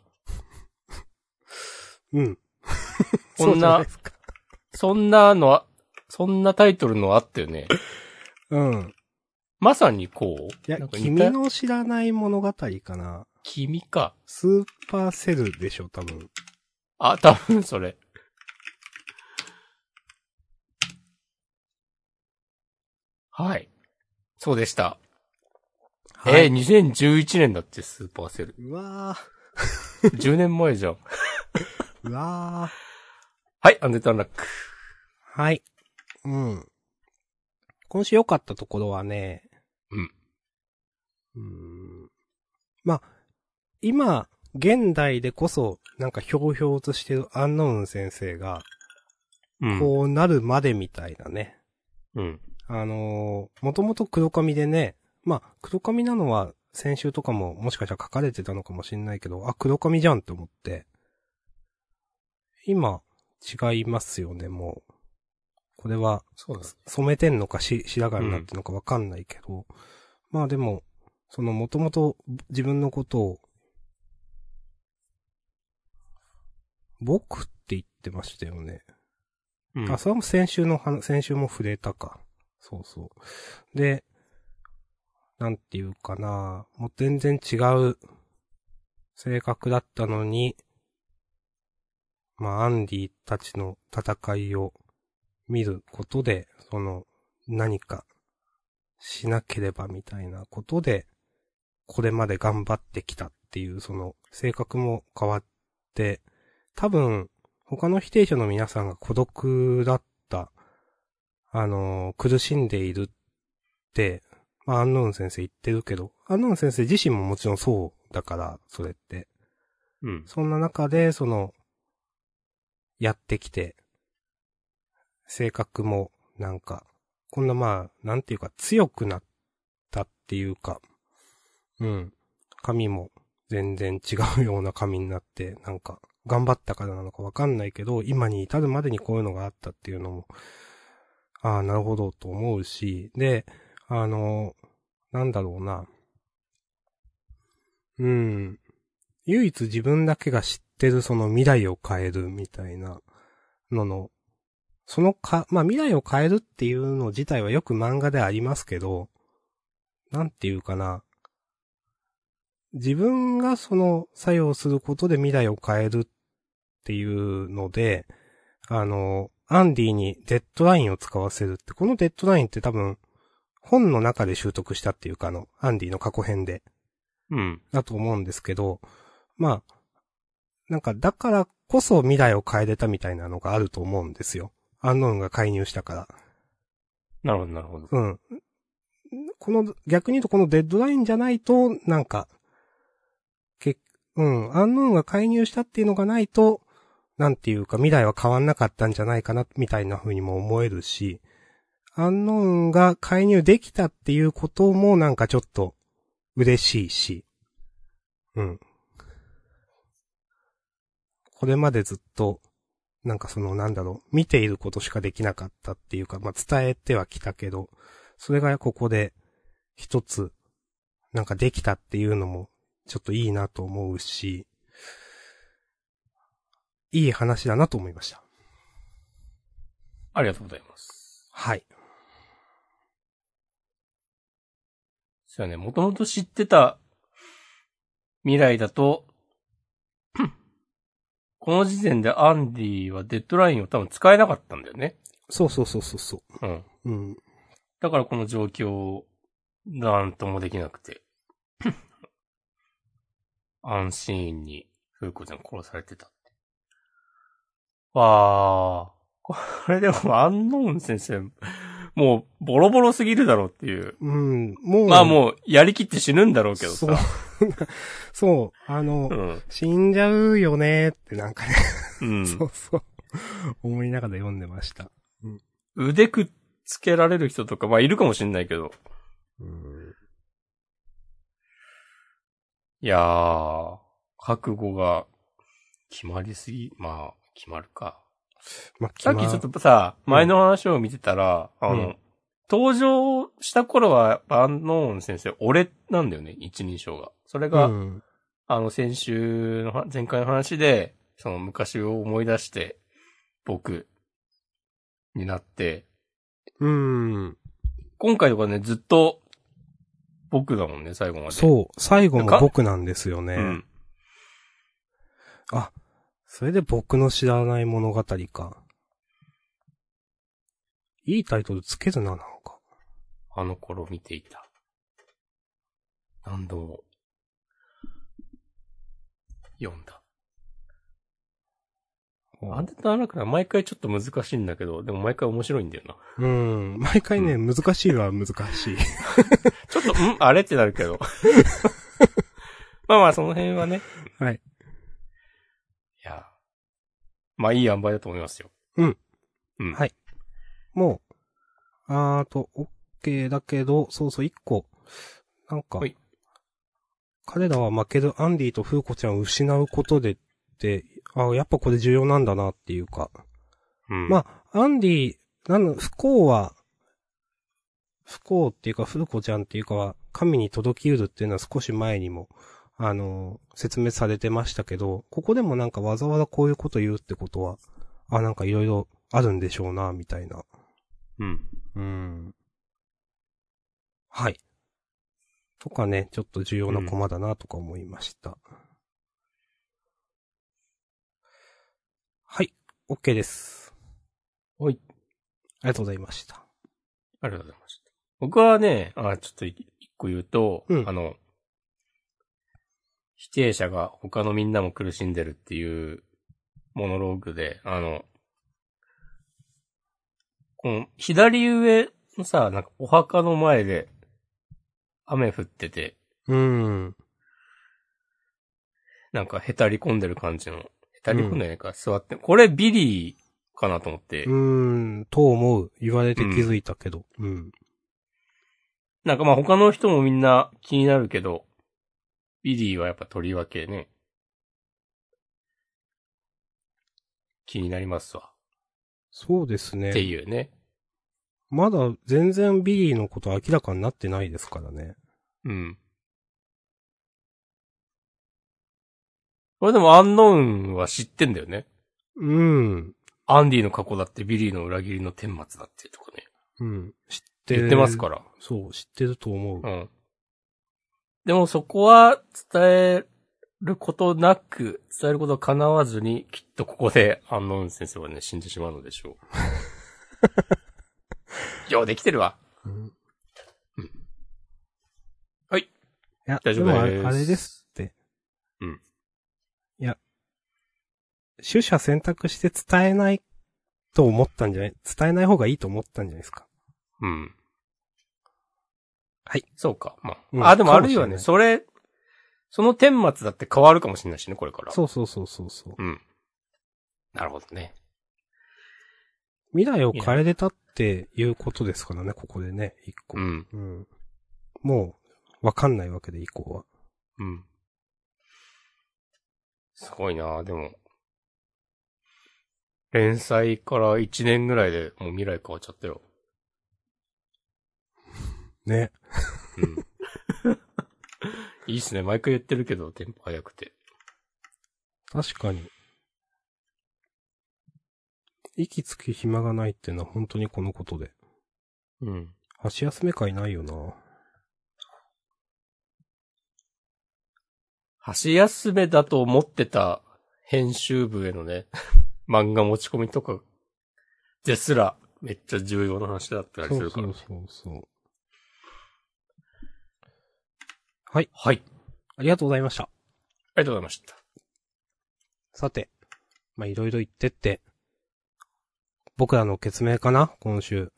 うん。こんなそんなのは、そんなタイトルのあったよね。うん。まさにこう？いや君の知らない物語かな。君か。スーパーセルでしょ、多分。あ、多分それ。はい。そうでした。はい。えー、2011年だって、スーパーセル。うわ10年前じゃん。ー。うわはい、アンデッドアンラック。ー。はい。うん。今週良かったところはね。うん。うーん。まあ、今、現代でこそ、なんかひょうひょうとしてるアンノウン先生が、うん。こうなるまでみたいなね。うん。あのー、もともと黒髪でね、まあ、黒髪なのは先週とかももしかしたら書かれてたのかもしれないけど、あ、黒髪じゃんって思って。今、違いますよね、もう。これは、そうだ。染めてんのかし、白髪になってんのかわかんないけど、まあでも、そのもともと自分のことを、僕って言ってましたよね。うん。あ、それも先週の話、先週も触れたか。そうそう。で、なんていうかな、もう全然違う性格だったのに、まあ、アンディたちの戦いを見ることで、その、何かしなければみたいなことで、これまで頑張ってきたっていう、その、性格も変わって、多分、他の否定者の皆さんが孤独だっ、あの、苦しんでいるって、まあ、アンノーン先生言ってるけど、アンノーン先生自身ももちろんそうだから、それって。うん。そんな中で、その、やってきて、性格も、なんか、こんなまあ、なんていうか、強くなったっていうか、うん。髪も全然違うような髪になって、なんか、頑張ったからなのかわかんないけど、今に至るまでにこういうのがあったっていうのも、ああ、なるほどと思うし、で、あの、なんだろうな。うん。唯一自分だけが知ってるその未来を変えるみたいなのの、そのか、まあ未来を変えるっていうの自体はよく漫画でありますけど、なんていうかな。自分がその作用することで未来を変えるっていうので、あの、アンディにデッドラインを使わせるって、このデッドラインって多分、本の中で習得したっていうかあの、アンディの過去編で。うん。だと思うんですけど、まあ、なんかだからこそ未来を変えれたみたいなのがあると思うんですよ。アンノーンが介入したから。なるほど、なるほど。うん。この、逆に言うとこのデッドラインじゃないと、なんか、け、うん、アンノーンが介入したっていうのがないと、なんていうか未来は変わんなかったんじゃないかな、みたいな風にも思えるし、アンノーンが介入できたっていうこともなんかちょっと嬉しいし、うん。これまでずっと、なんかそのなんだろう、見ていることしかできなかったっていうか、まあ、伝えてはきたけど、それがここで一つ、なんかできたっていうのも、ちょっといいなと思うし、いい話だなと思いました。ありがとうございます。はい。そうやね、もともと知ってた未来だと、この時点でアンディはデッドラインを多分使えなかったんだよね。そうそうそうそうそうん。う。うん。だからこの状況、なんともできなくて。安心に、風子ちゃん殺されてたって。わー、これでも、アンノーン先生、もう、ボロボロすぎるだろうっていう。うん、もう。まあもう、やりきって死ぬんだろうけどさ。そう。そう、あの、うん。死んじゃうよねーってなんかね、うん。そうそう。思いながら読んでました。腕くっつけられる人とか、まあいるかもしんないけど。うん。いやー、覚悟が決まりすぎ、まあ、決まるか。まあ、さっきちょっとさ、うん前の話を見てたら、あの、うん登場した頃は、アンノーン先生、俺なんだよね、一人称が。それが、うん。あの、先週のは、前回の話で、その昔を思い出して、僕、になって、うん。今回とかね、ずっと、僕だもんね、最後まで。そう、最後もか？僕なんですよね。うん。あ、それで僕の知らない物語か。いいタイトルつけるな、なんか。あの頃見ていた。何度も、読んだ。あんでとなく毎回ちょっと難しいんだけど、でも毎回面白いんだよな。うん。毎回ね、う難しいは難しい。ちょっと、ん？あれ？ってなるけど。まあまあ、その辺はね。はい。まあ、いい塩梅だと思いますよ。うん。うん。はいもう、あーと、OK だけど、そうそう、一個。なんかはい、彼らは負けるアンディとフーコちゃんを失うことでって、あやっぱこれ重要なんだなっていうか。うん。まあ、アンディ、なんの、不幸は、不幸っていうか、フーコちゃんっていうかは、神に届きうるっていうのは少し前にも、あの、説明されてましたけど、ここでもなんかわざわざこういうこと言うってことは、あ、なんかいろいろあるんでしょうな、みたいな。うん。うん。はい。とかね、ちょっと重要なコマだなとか思いました。はい。OK です。はい。ありがとうございました。ありがとうございました。僕はね、あ、ちょっと一個言うと、うんあの、否定者が他のみんなも苦しんでるっていうモノローグで、あの、この左上のさ、なんかお墓の前で雨降ってて、うん。なんかへたり込んでる感じの、へたり込んでないか、座って、これビリーかなと思って、うーん、と思う。言われて気づいたけど。うん。なんかまあ他の人もみんな気になるけど、ビリーはやっぱとりわけね、気になりますわ。そうですね。っていうね。まだ全然ビリーのこと明らかになってないですからね。うん。これでもアンノーンは知ってんだよね。うん。アンディの過去だってビリーの裏切りの顛末だってとかね。うん。知ってる。言ってますから。そう、知ってると思う。うん。でもそこは伝えることなく、伝えること叶わずに、きっとここでアンノーン先生はね、死んでしまうのでしょう。ようできてるわ。うんはい。いや、大丈夫ですれあれですって。うん。いや、取捨選択して伝えないと思ったんじゃない？伝えない方がいいと思ったんじゃないですか？うん。はい。そうか。まあ。うんあ、でもあるいはね、それ、その顛末だって変わるかもしれないしね、これから。そうそうそうそうそう。うん。なるほどね。未来を変えれたっていうことですからね、ここでね、一個。うん。うん。もう、わかんないわけで、以降は。うん。すごいなでも。連載から1年ぐらいでもう未来変わっちゃったよ。ね。うん。いいっすね。毎回言ってるけど、テンポ早くて。確かに。息つく暇がないっていうのは本当にこのことで。うん。箸休め会ないよな。箸休めだと思ってた編集部へのね、漫画持ち込みとかですらめっちゃ重要な話だったりそうするから。そうそうそう。はい。はい。ありがとうございました。ありがとうございました。さて。まあ、いろいろ言ってって。僕らの決明かな？今週。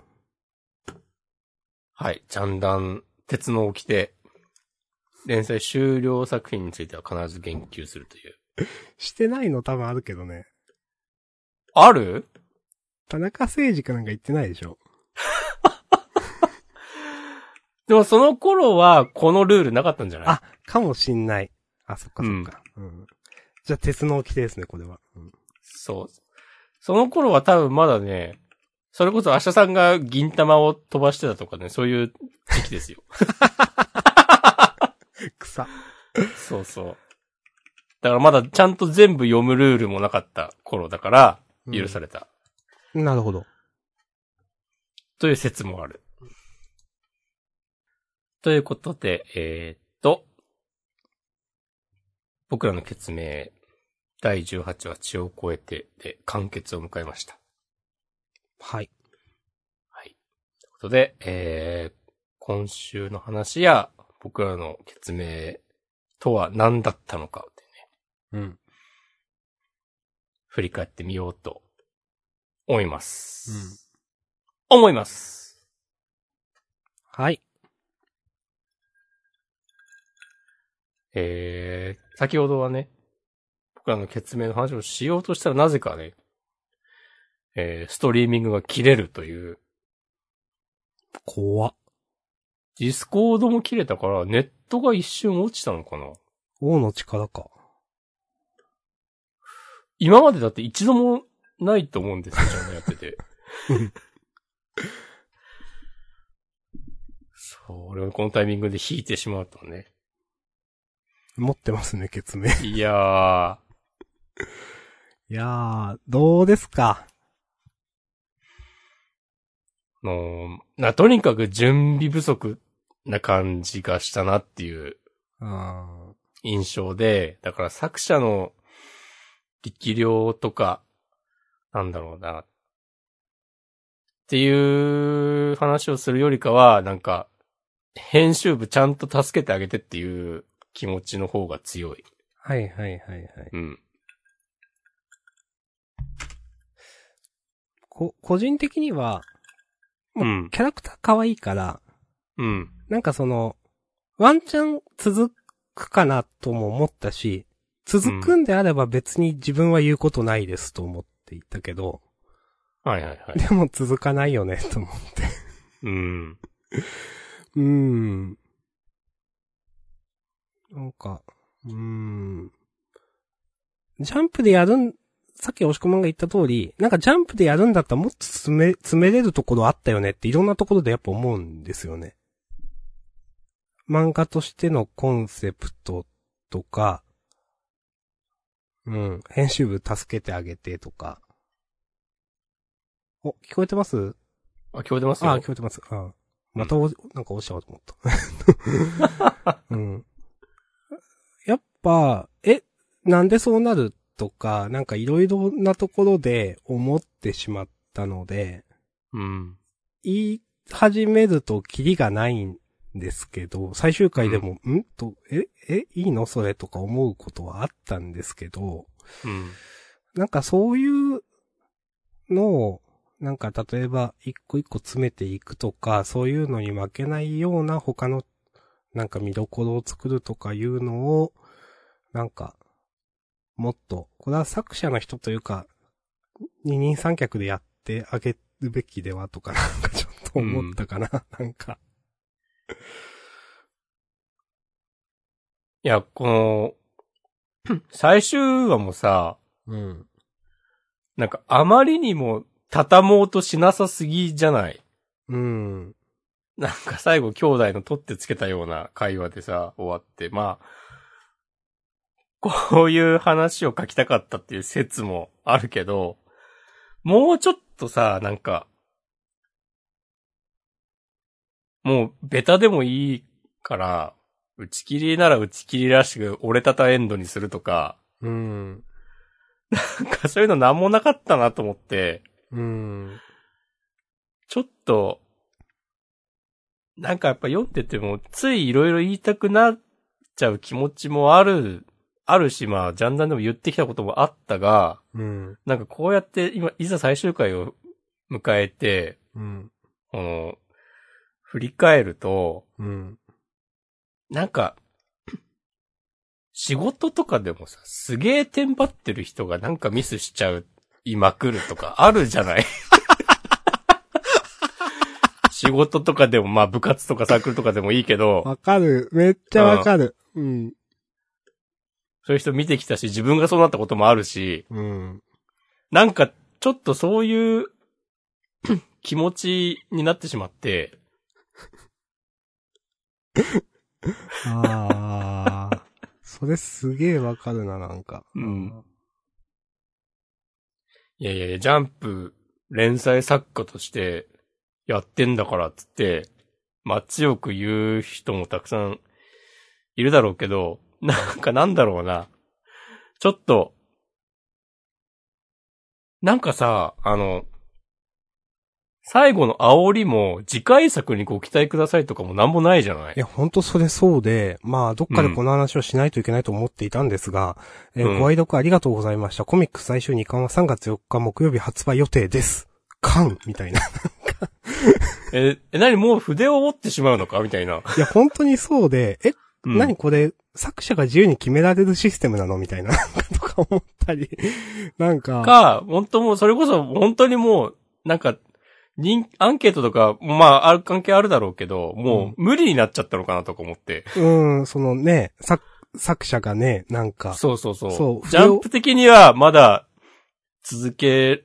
はい。ジャンダン、鉄の起きて、連載終了作品については必ず言及するという。してないの？多分あるけどね。ある？田中誠二かなんか言ってないでしょ。でもその頃は、このルールなかったんじゃない？あ、かもしんない。あ、そっかそっか。うん。じゃあ、鉄の規定ですね、これは。うん、そう。その頃は多分まだね、それこそ明日さんが銀玉を飛ばしてたとかね、そういう時期ですよ。草。そうそう。だからまだちゃんと全部読むルールもなかった頃だから、許された。れなるほど。という説もある。ということで、えー、っと、僕らの決明、第18話血を超えてで完結を迎えました。はい。はい。ということで、えー、今週の話や僕らの決明とは何だったのかってね、うん。振り返ってみようと思います。思います。はい。えー、先ほどはね、僕らの血盟の話をしようとしたらなぜかね、えー、ストリーミングが切れるという、怖っ。ディスコードも切れたから、ネットが一瞬落ちたのかな王の力か。今までだって一度もないと思うんですよ、ちゃんとやってて。そう、俺はこのタイミングで引いてしまうとね。持ってますね、決明。いやいやー、どうですか？ー、のな、とにかく準備不足な感じがしたなっていうあ印象で、だから作者の力量とか、なんだろうな、っていう話をするよりかは、なんか、編集部ちゃんと助けてあげてっていう気持ちの方が強い。はいはいはいはい。うん。こ、個人的には、もうん。キャラクター可愛いから、うん。なんかその、ワンチャン続くかなとも思ったし、続くんであれば別に自分は言うことないですと思っていたけど、はいはいはい。でも続かないよね、と思って。うん。うーん。なんか、うーん。ジャンプでやるん、さっき押し込まんが言った通り、なんかジャンプでやるんだったらもっと詰め、詰めれるところあったよねっていろんなところでやっぱ思うんですよね。漫画としてのコンセプトとか、うん、編集部助けてあげてとか。お、聞こえてます？あ、聞こえてますよ。あ、聞こえてます。あまたお、なんか押しちゃおうと思った。うん。やっぱ、え、なんでそうなるとか、なんかいろいろなところで思ってしまったので、うん。言い始めるとキリがないんですけど、最終回でも、ん？と、え、え、いいの？それとか思うことはあったんですけど、うん。なんかそういうのを、なんか例えば一個一個詰めていくとか、そういうのに負けないような他の、なんか見どころを作るとかいうのを、なんか、もっと、これは作者の人というか、二人三脚でやってあげるべきではとか、なんかちょっと思ったかな、なんか。いや、この、最終話もさ、うん。なんかあまりにも畳もうとしなさすぎじゃない？うん。なんか最後兄弟の取ってつけたような会話でさ、終わって、まあ、こういう話を書きたかったっていう説もあるけど、もうちょっとさ、なんか、もうベタでもいいから、打ち切りなら打ち切りらしく折れたたエンドにするとか、うん。なんかそういうのなんもなかったなと思って、うん。ちょっと、なんかやっぱ読んでても、ついいろいろ言いたくなっちゃう気持ちもある、あるし、まあ、ジャンダンでも言ってきたこともあったが、うん。なんかこうやって今、いざ最終回を迎えて、うん。この、振り返ると、うん。なんか、仕事とかでもさ、すげえテンパってる人がなんかミスしちゃう、いまくるとかあるじゃない？仕事とかでも、まあ部活とかサークルとかでもいいけど、わかる。めっちゃわかる。うん。そういう人見てきたし、自分がそうなったこともあるし、うん。なんか、ちょっとそういう 気持ちになってしまって、ああ。それすげえわかるな、なんか。うん。いやいやいや、ジャンプ連載作家としてやってんだからっつって、まあ強く言う人もたくさんいるだろうけど、なんかなんだろうな。ちょっと、なんかさ、あの、最後の煽りも次回作にご期待くださいとかもなんもないじゃない？いや、ほんとそれそうで、まあ、どっかでこの話をしないといけないと思っていたんですが、えーうんご愛読ありがとうございました。コミック最終2巻は3月4日木曜日発売予定です。巻みたいな。え、え、何もう筆を折ってしまうのか？みたいな。いや、本当にそうで、え、うん何これ、作者が自由に決められるシステムなの？みたいな、とか思ったり、なんか、か、本当もう、それこそ、本当にもう、なんか、人、アンケートとか、まあ、ある関係あるだろうけど、もう、無理になっちゃったのかなとか思って。うん、そのね、作、作者がね、なんか、そうそうそう。そうジャンプ的には、まだ、続け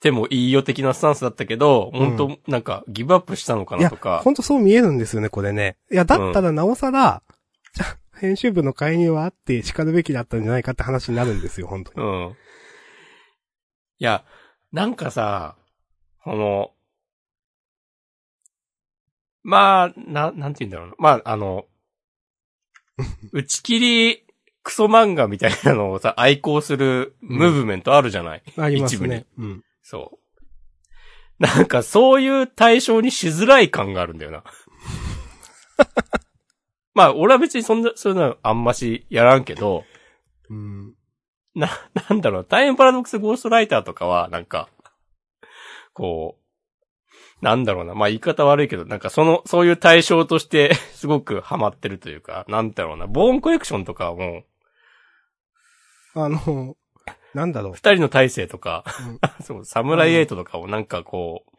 てもいいよ的なスタンスだったけど、本当なんか、ギブアップしたのかなとか。ほんとそう見えるんですよね、これね。いや、だったらなおさら、じゃあ編集部の介入はあって叱るべきだったんじゃないかって話になるんですよ、本当に。うん。いや、なんかさ、この、まあ、な、なんて言うんだろうな。まあ、あの、打ち切りクソ漫画みたいなのをさ、愛好するムーブメントあるじゃない、あります一部にね。うん。そう。なんかそういう対象にしづらい感があるんだよな。まあ、俺は別にそんな、そういうのはあんましやらんけど、うん。な、なんだろう、タイムパラドックスゴーストライターとかは、なんか、こう、なんだろうな、まあ言い方悪いけど、なんかその、そういう対象として、すごくハマってるというか、なんだろうな、ボーンコレクションとかはもあの、なんだろう、二人の体制とか、そう、サムライエイトとかをなんかこう、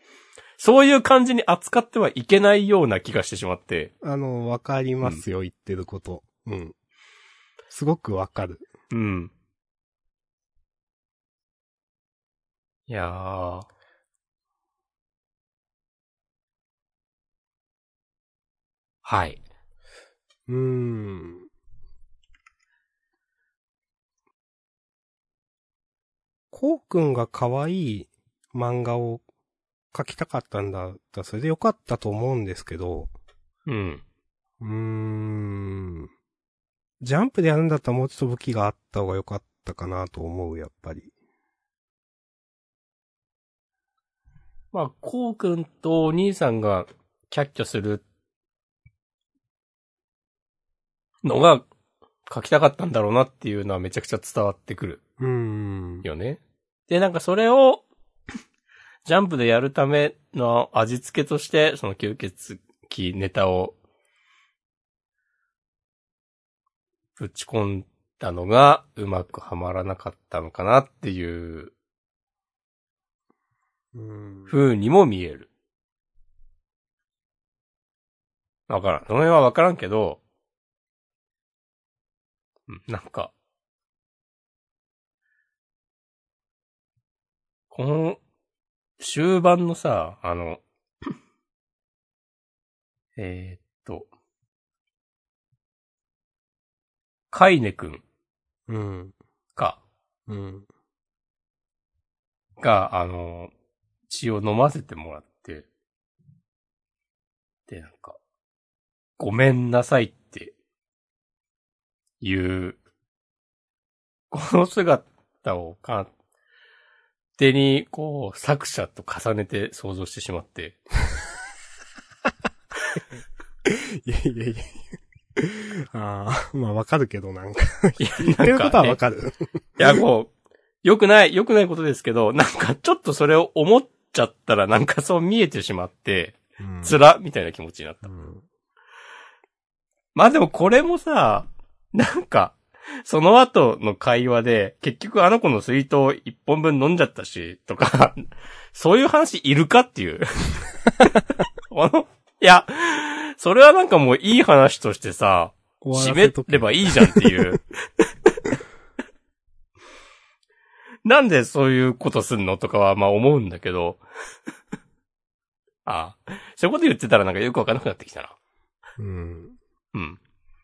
そういう感じに扱ってはいけないような気がしてしまって、う。あの、わかりますよ、言ってること。うん。すごくわかる。うん。いやー。はい。うーん。こうくんが可愛い漫画を描きたかったんだったらそれでよかったと思うんですけど、うん。うーん。ジャンプでやるんだったらもうちょっと武器があった方が良かったかなと思う、やっぱり。まあ、こうくんとお兄さんがキャッキャするのが書きたかったんだろうなっていうのはめちゃくちゃ伝わってくるうーん。よね。で、なんかそれをジャンプでやるための味付けとして、その吸血鬼ネタをぶち込んだのがうまくはまらなかったのかなっていう。風にも見える。わからん。その辺はわからんけど、うんなんか、この、終盤のさ、あの、えーっと、カイネくんうん。か、うん。が、あの、血を飲ませてもらって、で、なんか、ごめんなさいって、いう、この姿を勝手に、こう、作者と重ねて想像してしまって、いやいやいや。ああ、まあわかるけどなんか。いや、言ってることはわかる。いや、こう、良くない、良くないことですけど、なんかちょっとそれを思っちゃったらなんかそう見えてしまって、うん。つら、みたいな気持ちになった。うん。まあでもこれもさ、なんか、その後の会話で、結局あの子の水筒一本分飲んじゃったし、とか、そういう話いるかっていう。あの、いや、それはなんかもういい話としてさ、締めればいいじゃんっていう。なんでそういうことすんのとかはまあ思うんだけど。ああ。そういうこと言ってたらなんかよくわかんなくなってきたな。うん。うん。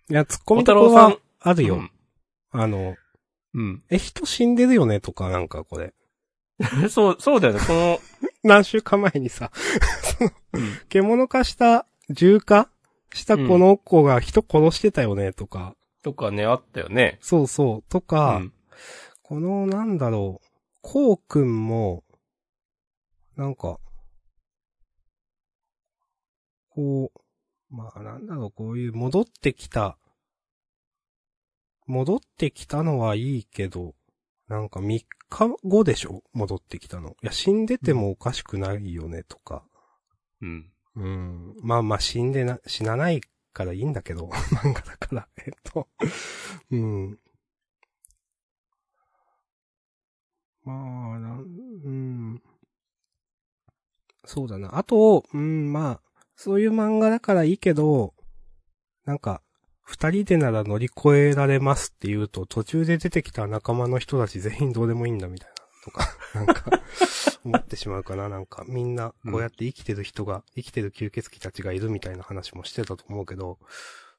いや、突っ込み小太郎どころはさんあるよ。うんあの、うん。え、人死んでるよね？とか、なんかこれ。そう、そうだよね。この、何週間前にさ、獣化した、重化したこの子が人殺してたよね？とか、とかね、あったよね。そうそう、とうか、ん。この、なんだろう、こうくんも、なんか、こう、まあなんだろう、こういう戻ってきた、戻ってきたのはいいけど、なんか3日後でしょ？戻ってきたの。いや、死んでてもおかしくないよね、とか。うん。うん。まあまあ死んでな、死なないからいいんだけど、漫画だから、えっと。うん。まあ、なん、うん。そうだな。あと、うん、まあ、そういう漫画だからいいけど、なんか、二人でなら乗り越えられますって言うと、途中で出てきた仲間の人たち全員どうでもいいんだみたいな、とか、なんか、思ってしまうかな。なんか、みんな、こうやって生きてる人が、生きてる吸血鬼たちがいるみたいな話もしてたと思うけど、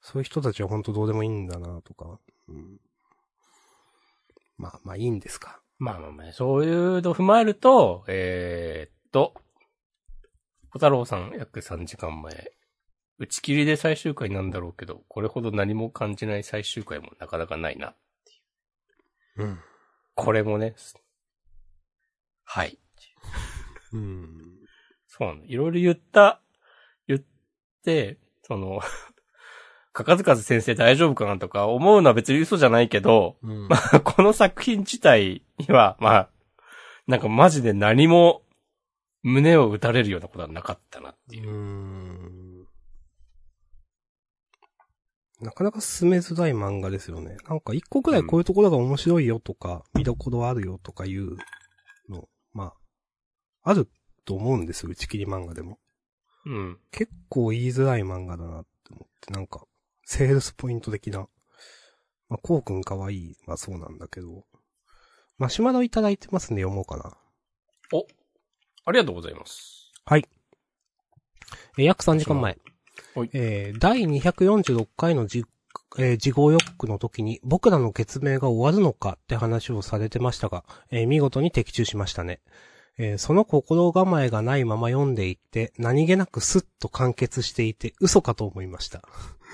そういう人たちは本当どうでもいいんだな、とか。うん、まあ、まあいいんですか。まあまあまあ、そういうの踏まえると、えー、っと、小太郎さん約3時間前。打ち切りで最終回なんだろうけど、これほど何も感じない最終回もなかなかないな。うん。これもね、はい。うん。そうなの。いろいろ言った、言って、その、かかずかず先生大丈夫かなとか思うのは別に嘘じゃないけど、うん。まあ、この作品自体には、まあ、なんかマジで何も胸を打たれるようなことはなかったなっていう。うん。なかなか進めづらい漫画ですよね。なんか一個くらいこういうところが面白いよとか、見どころあるよとかいうの、まあ、あると思うんですよ、打ち切り漫画でも。うん。結構言いづらい漫画だなって思って、なんか、セールスポイント的な。まあ、こうくんかわいい。まあそうなんだけど。マシュマロいただいてますんで読もうかな。お、ありがとうございます。はい。えー約3時間前。はいえー第246回のじ、えー、事後予告の時に僕らの決明が終わるのかって話をされてましたが、えー見事に的中しましたね。えーその心構えがないまま読んでいって、何気なくスッと完結していて嘘かと思いました。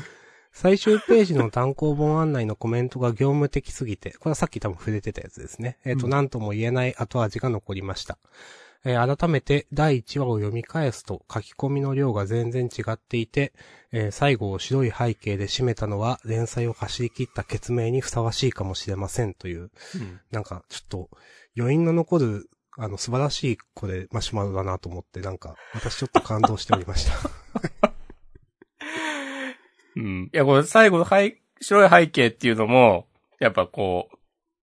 最終ページの単行本案内のコメントが業務的すぎて、これはさっき多分触れてたやつですね。えっ、と、うんなんとも言えない後味が残りました。えー改めて第1話を読み返すと書き込みの量が全然違っていて、えー最後を白い背景で締めたのは連載を走り切った決明にふさわしいかもしれませんという、うん。なんかちょっと余韻の残るあの素晴らしいこれマシュマロだなと思ってなんか私ちょっと感動しておりました。うん。いや、これ最後の背白い背景っていうのも、やっぱこう、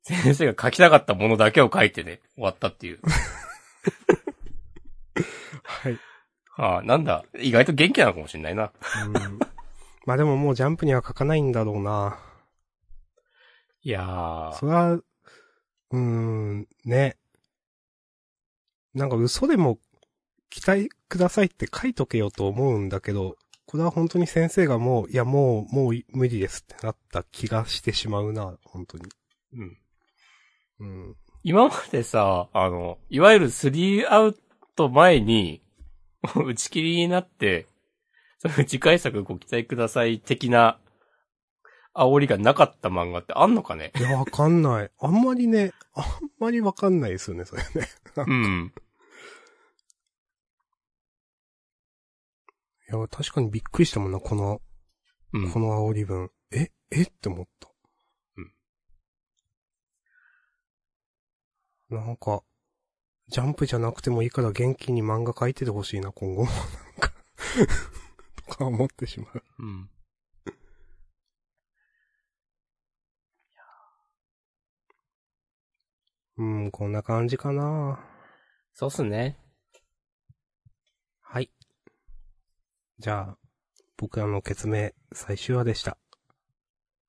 先生が書きたかったものだけを書いてね、終わったっていう。はい。はあ、なんだ、意外と元気なのかもしれないな。うんまあでももうジャンプには書かないんだろうな。いやー。それは、うーん、ね。なんか嘘でも期待くださいって書いとけよと思うんだけど、これは本当に先生がもう、いやもう、もう無理ですってなった気がしてしまうな、本当に。うん。うん。今までさ、あの、いわゆるスリーアウト前に、打ち切りになって、その次回作ご期待ください的な煽りがなかった漫画ってあんのかね？いや、わかんない。あんまりね、あんまりわかんないですよね、それね。うん。いや、確かにびっくりしたもんな、この、うん。この煽り文。ええ？って思った。うん。なんか、ジャンプじゃなくてもいいから元気に漫画描いててほしいな、今後も。なんかとか思ってしまう。うん。うん、こんな感じかなそうっすね。はい。じゃあ、僕らの決明、最終話でした。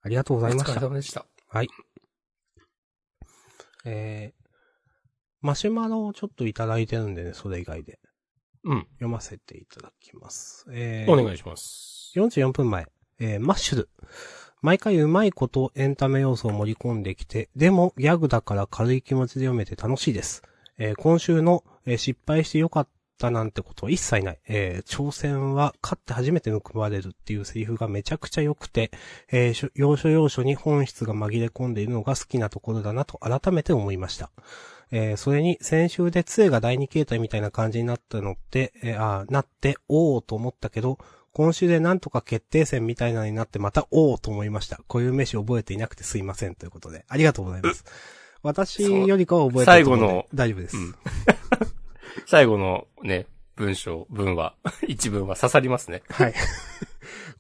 ありがとうございましたお疲れ。様でした。はい。えー、マシュマロをちょっといただいてるんでね、それ以外で。うん。読ませていただきます。えー、お願いします。44分前、えー、マッシュル。毎回うまいことエンタメ要素を盛り込んできて、でもギャグだから軽い気持ちで読めて楽しいです。えー今週の、えー失敗してよかったなんてことは一切ない。えー挑戦は勝って初めて報われるっていうセリフがめちゃくちゃ良くて、え要所要所に本質が紛れ込んでいるのが好きなところだなと改めて思いました。えーそれに先週で杖が第二形態みたいな感じになったのって、えーあーなって、おーと思ったけど、今週でなんとか決定戦みたいなのになってまたおーと思いました。こういう飯覚えていなくてすいませんということで。ありがとうございます。私よりかは覚えてると思うので最後の大丈夫です。うん 最後のね、文章、文は、一文は刺さりますね。はい。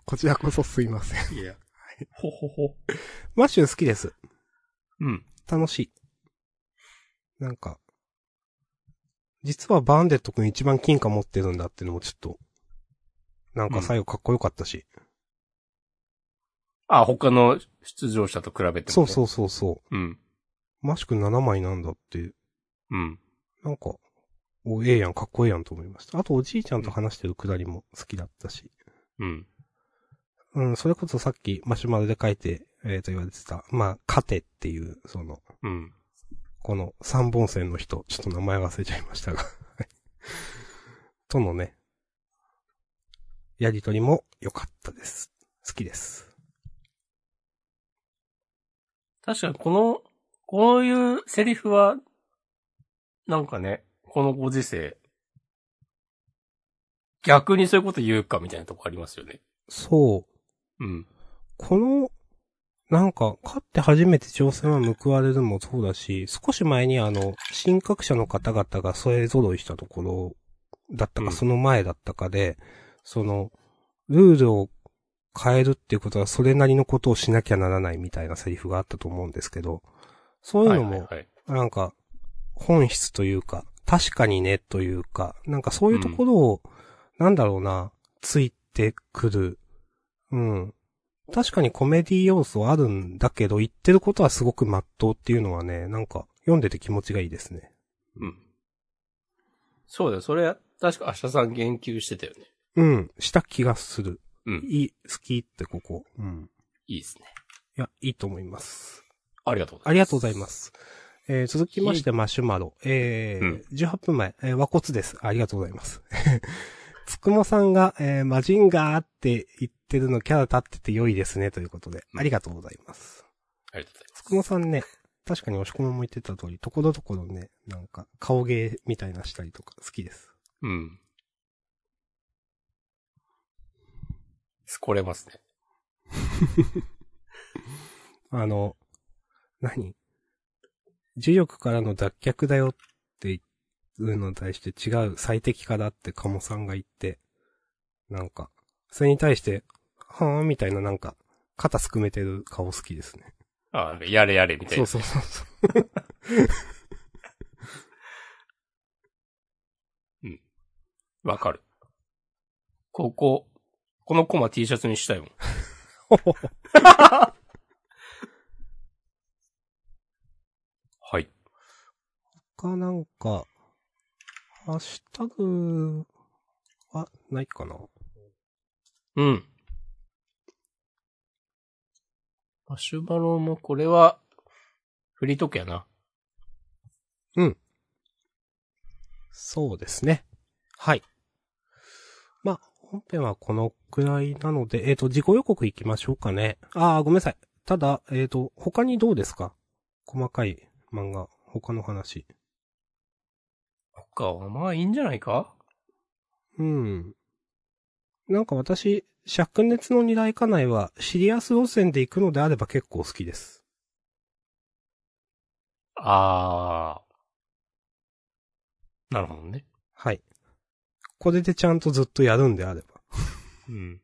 こちらこそすいません。いや。ほほほ。マッシュ好きです。うん。楽しい。なんか、実はバーンデット君一番金貨持ってるんだっていうのもちょっと、なんか最後かっこよかったし。あ、他の出場者と比べても、ね。そうそうそうそう。う。うん。マッシュ君7枚なんだって、うん。なんか、お、ええやん、かっこええやんと思いました。あとおじいちゃんと話してるくだりも好きだったし。うん。うん、それこそさっきマシュマロで書いて、えー、と言われてた、まあ、カテっていう、その、うん。この三本線の人、ちょっと名前忘れちゃいましたが、は いとのね、やりとりも良かったです。好きです。確かにこの、こういうセリフは、なんかね、このご時世、逆にそういうこと言うかみたいなとこありますよね。そう。うん。この、なんか、勝って初めて挑戦は報われるもそうだし、少し前にあの、新格者の方々がそれ揃いしたところだったか、うんその前だったかで、その、ルールを変えるっていうことはそれなりのことをしなきゃならないみたいなセリフがあったと思うんですけど、そういうのも、はいはいはい。なんか、本質というか、確かにねというか、なんかそういうところを、なんだろうな、ついてくる。うん。確かにコメディ要素あるんだけど、言ってることはすごく真っ当っていうのはね、なんか、読んでて気持ちがいいですね。うん。そうだよ。それ、確か明日さん言及してたよね。うん、した気がする。うん。いい、好きってここ。うん。いいですね。いや、いいと思います。ありがとうございます。ありがとうございます。えー、続きまして、マシュマロ。えーうん18分前、えー、和骨です。ありがとうございます。つくもさんが、えー、マジンガーって言ってるのキャラ立ってて良いですね、ということで。ありがとうございます。ありがとうございます。つくもさんね、確かに押し込みも言ってた通り、ところどころね、なんか、顔芸みたいなしたりとか好きです。うん。すこれますね。あの、何？重力からの脱却だよっていうのに対して違う最適化だって鴨さんが言って、なんか、それに対して、はぁみたいななんか、肩すくめてる顔好きですね。あやれやれみたいな。そうそうそうそう。わかる。ここ、このコマ T シャツにしたいもん。はい。他なんか、ハッシュタグはないかなうん。マシュマロもこれは、フリートークやな。そうですね。はい。まあ、本編はこのくらいなので、えっ、と、自己予告行きましょうかね。ああ、ごめんなさい。ただ、えっ、と、他にどうですか？細かい漫画、他の話。他はまあいいんじゃないか？うん。なんか私、灼熱の二大家内はシリアス路線で行くのであれば結構好きです。あなるほどね。はい。これでちゃんとずっとやるんであれば。うん。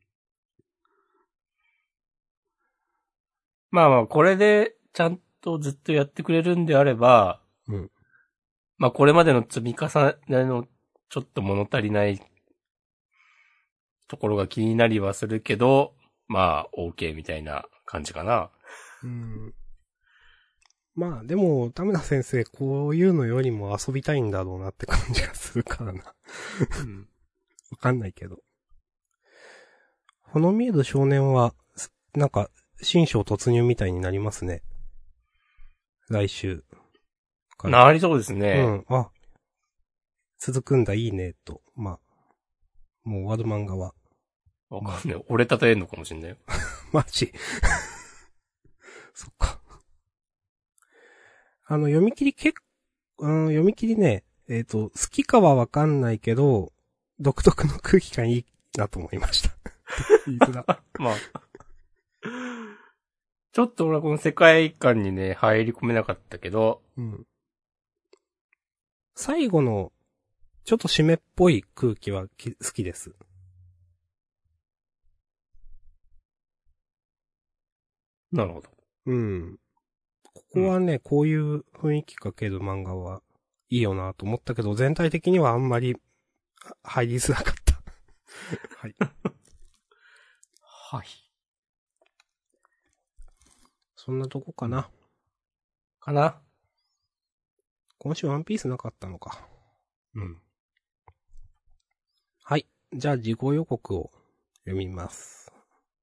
まあまあ、これでちゃんとずっとやってくれるんであれば、うん。まあこれまでの積み重ねのちょっと物足りないところが気になりはするけど、まあ OK みたいな感じかな。うん。まあ、でも、田村先生、こういうのよりも遊びたいんだろうなって感じがするからな。うん。わかんないけど。ほの見える少年は、すなんか、新章突入みたいになりますね。来週。なりそうですうね。ん、あ、続くんだ、いいね、と。まあ、もう終わる漫画は。わかんない。俺例えんのかもしんないよ。マジ。そっか。あの、読み切り結構、うん、読み切りね、えっ、と、好きかはわかんないけど、独特の空気感いいなと思いました。言いづらまあ。ちょっと俺はこの世界観にね、入り込めなかったけど、うん。最後の、ちょっと湿っぽい空気はき好きです。なるほど。うん。ここはね、こういう雰囲気かける漫画はいいよなと思ったけど、全体的にはあんまりあ入りづらかった。はい。はい。そんなとこかな。かな今週ワンピースなかったのか。うん。はい。じゃあ、事後予告を読みます。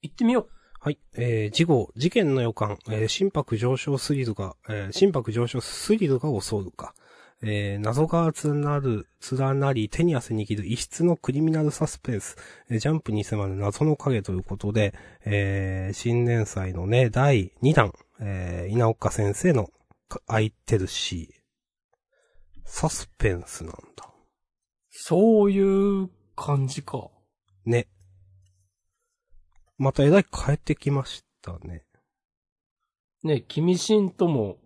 行ってみよう。はい。えー、事後、事件の予感、えー、心拍上昇スリルが、えー、心拍上昇スリルが襲うか。えー、謎が連なる、連なり、手に汗握る異質のクリミナルサスペンス、えージャンプに迫る謎の影ということで、えー、新年祭のね、第2弾、えー、稲岡先生のか空いてるし、サスペンスなんだ。そういう感じか。ね。またえらい変えてきましたね。ね、君新とも、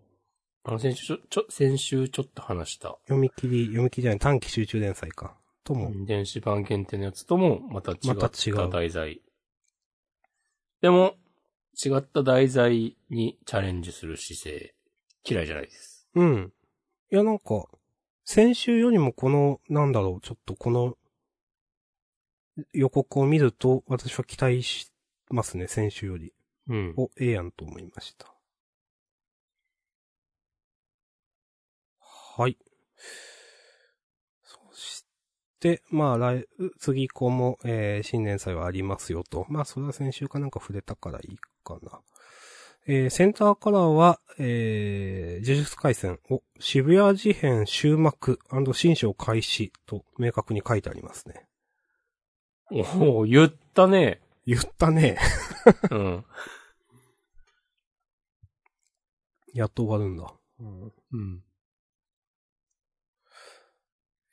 あの、先週ちょ、ちょ、先週ちょっと話した、読み切り、読み切りじゃない、短期集中連載か。とも、電子版限定のやつとも、また違ったまた違う題材。でも、違った題材にチャレンジする姿勢、嫌いじゃないです。うん。いや、なんか、先週よりもこの、なんだろう、ちょっとこの、予告を見ると、私は期待しますね、先週より。うん。お、ええやんと思いました。はい。そして、まあ、来、次以降も、えー新年祭はありますよと。まあ、それは先週かなんか触れたからいいかな。えーセンターカラーは、えー、呪術回戦を渋谷事変終幕新章開始と明確に書いてありますね。おお言ったね。言ったね。うん。やっと終わるんだ。うん。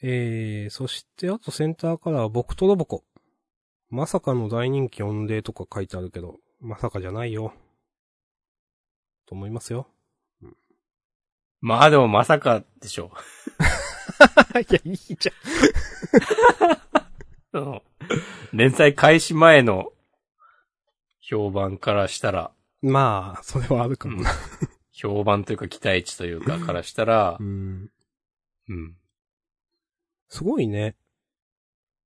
えー、そして、あとセンターカラーは僕とロボコ。まさかの大人気御礼とか書いてあるけど、まさかじゃないよ。と思いますよ。まあでもまさかでしょ。いや、いいじゃん。うん連載開始前の評判からしたら、まあ、それはあるかもな。評判というか期待値というかからしたら う、ん。うん。すごいね。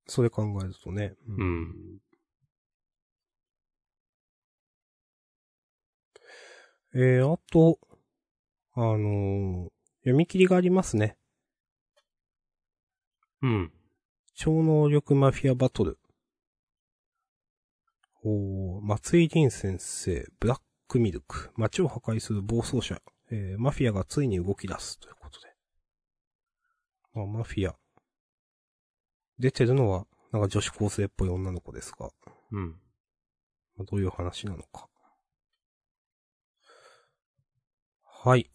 それ考えるとね。うん。えー、あと、あのー読み切りがありますね。うん。超能力マフィアバトル。おー、松井凛先生、ブラックミルク、街を破壊する暴走車、えー、マフィアがついに動き出すということで。まあ、マフィア。出てるのは、なんか女子高生っぽい女の子ですが、うん。まあ、どういう話なのか。はい。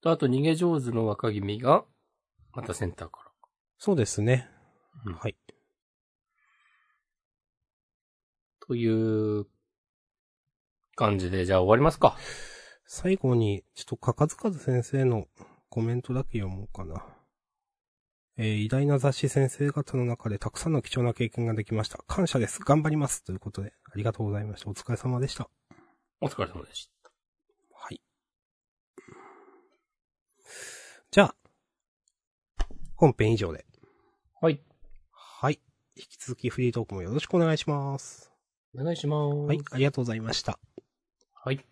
と、あと逃げ上手の若君が、またセンターかそうですね。うんはい。ら。という、感じで、じゃあ終わりますか。最後に、ちょっとかかずかず先生のコメントだけ読もうかな。えー偉大な雑誌先生方の中でたくさんの貴重な経験ができました。感謝です。頑張ります。ということで、ありがとうございました。お疲れ様でした。お疲れ様でした。はい。じゃあ、本編以上で。はい。はい。引き続きフリートークもよろしくお願いします。お願いします。はい、ありがとうございました。はい。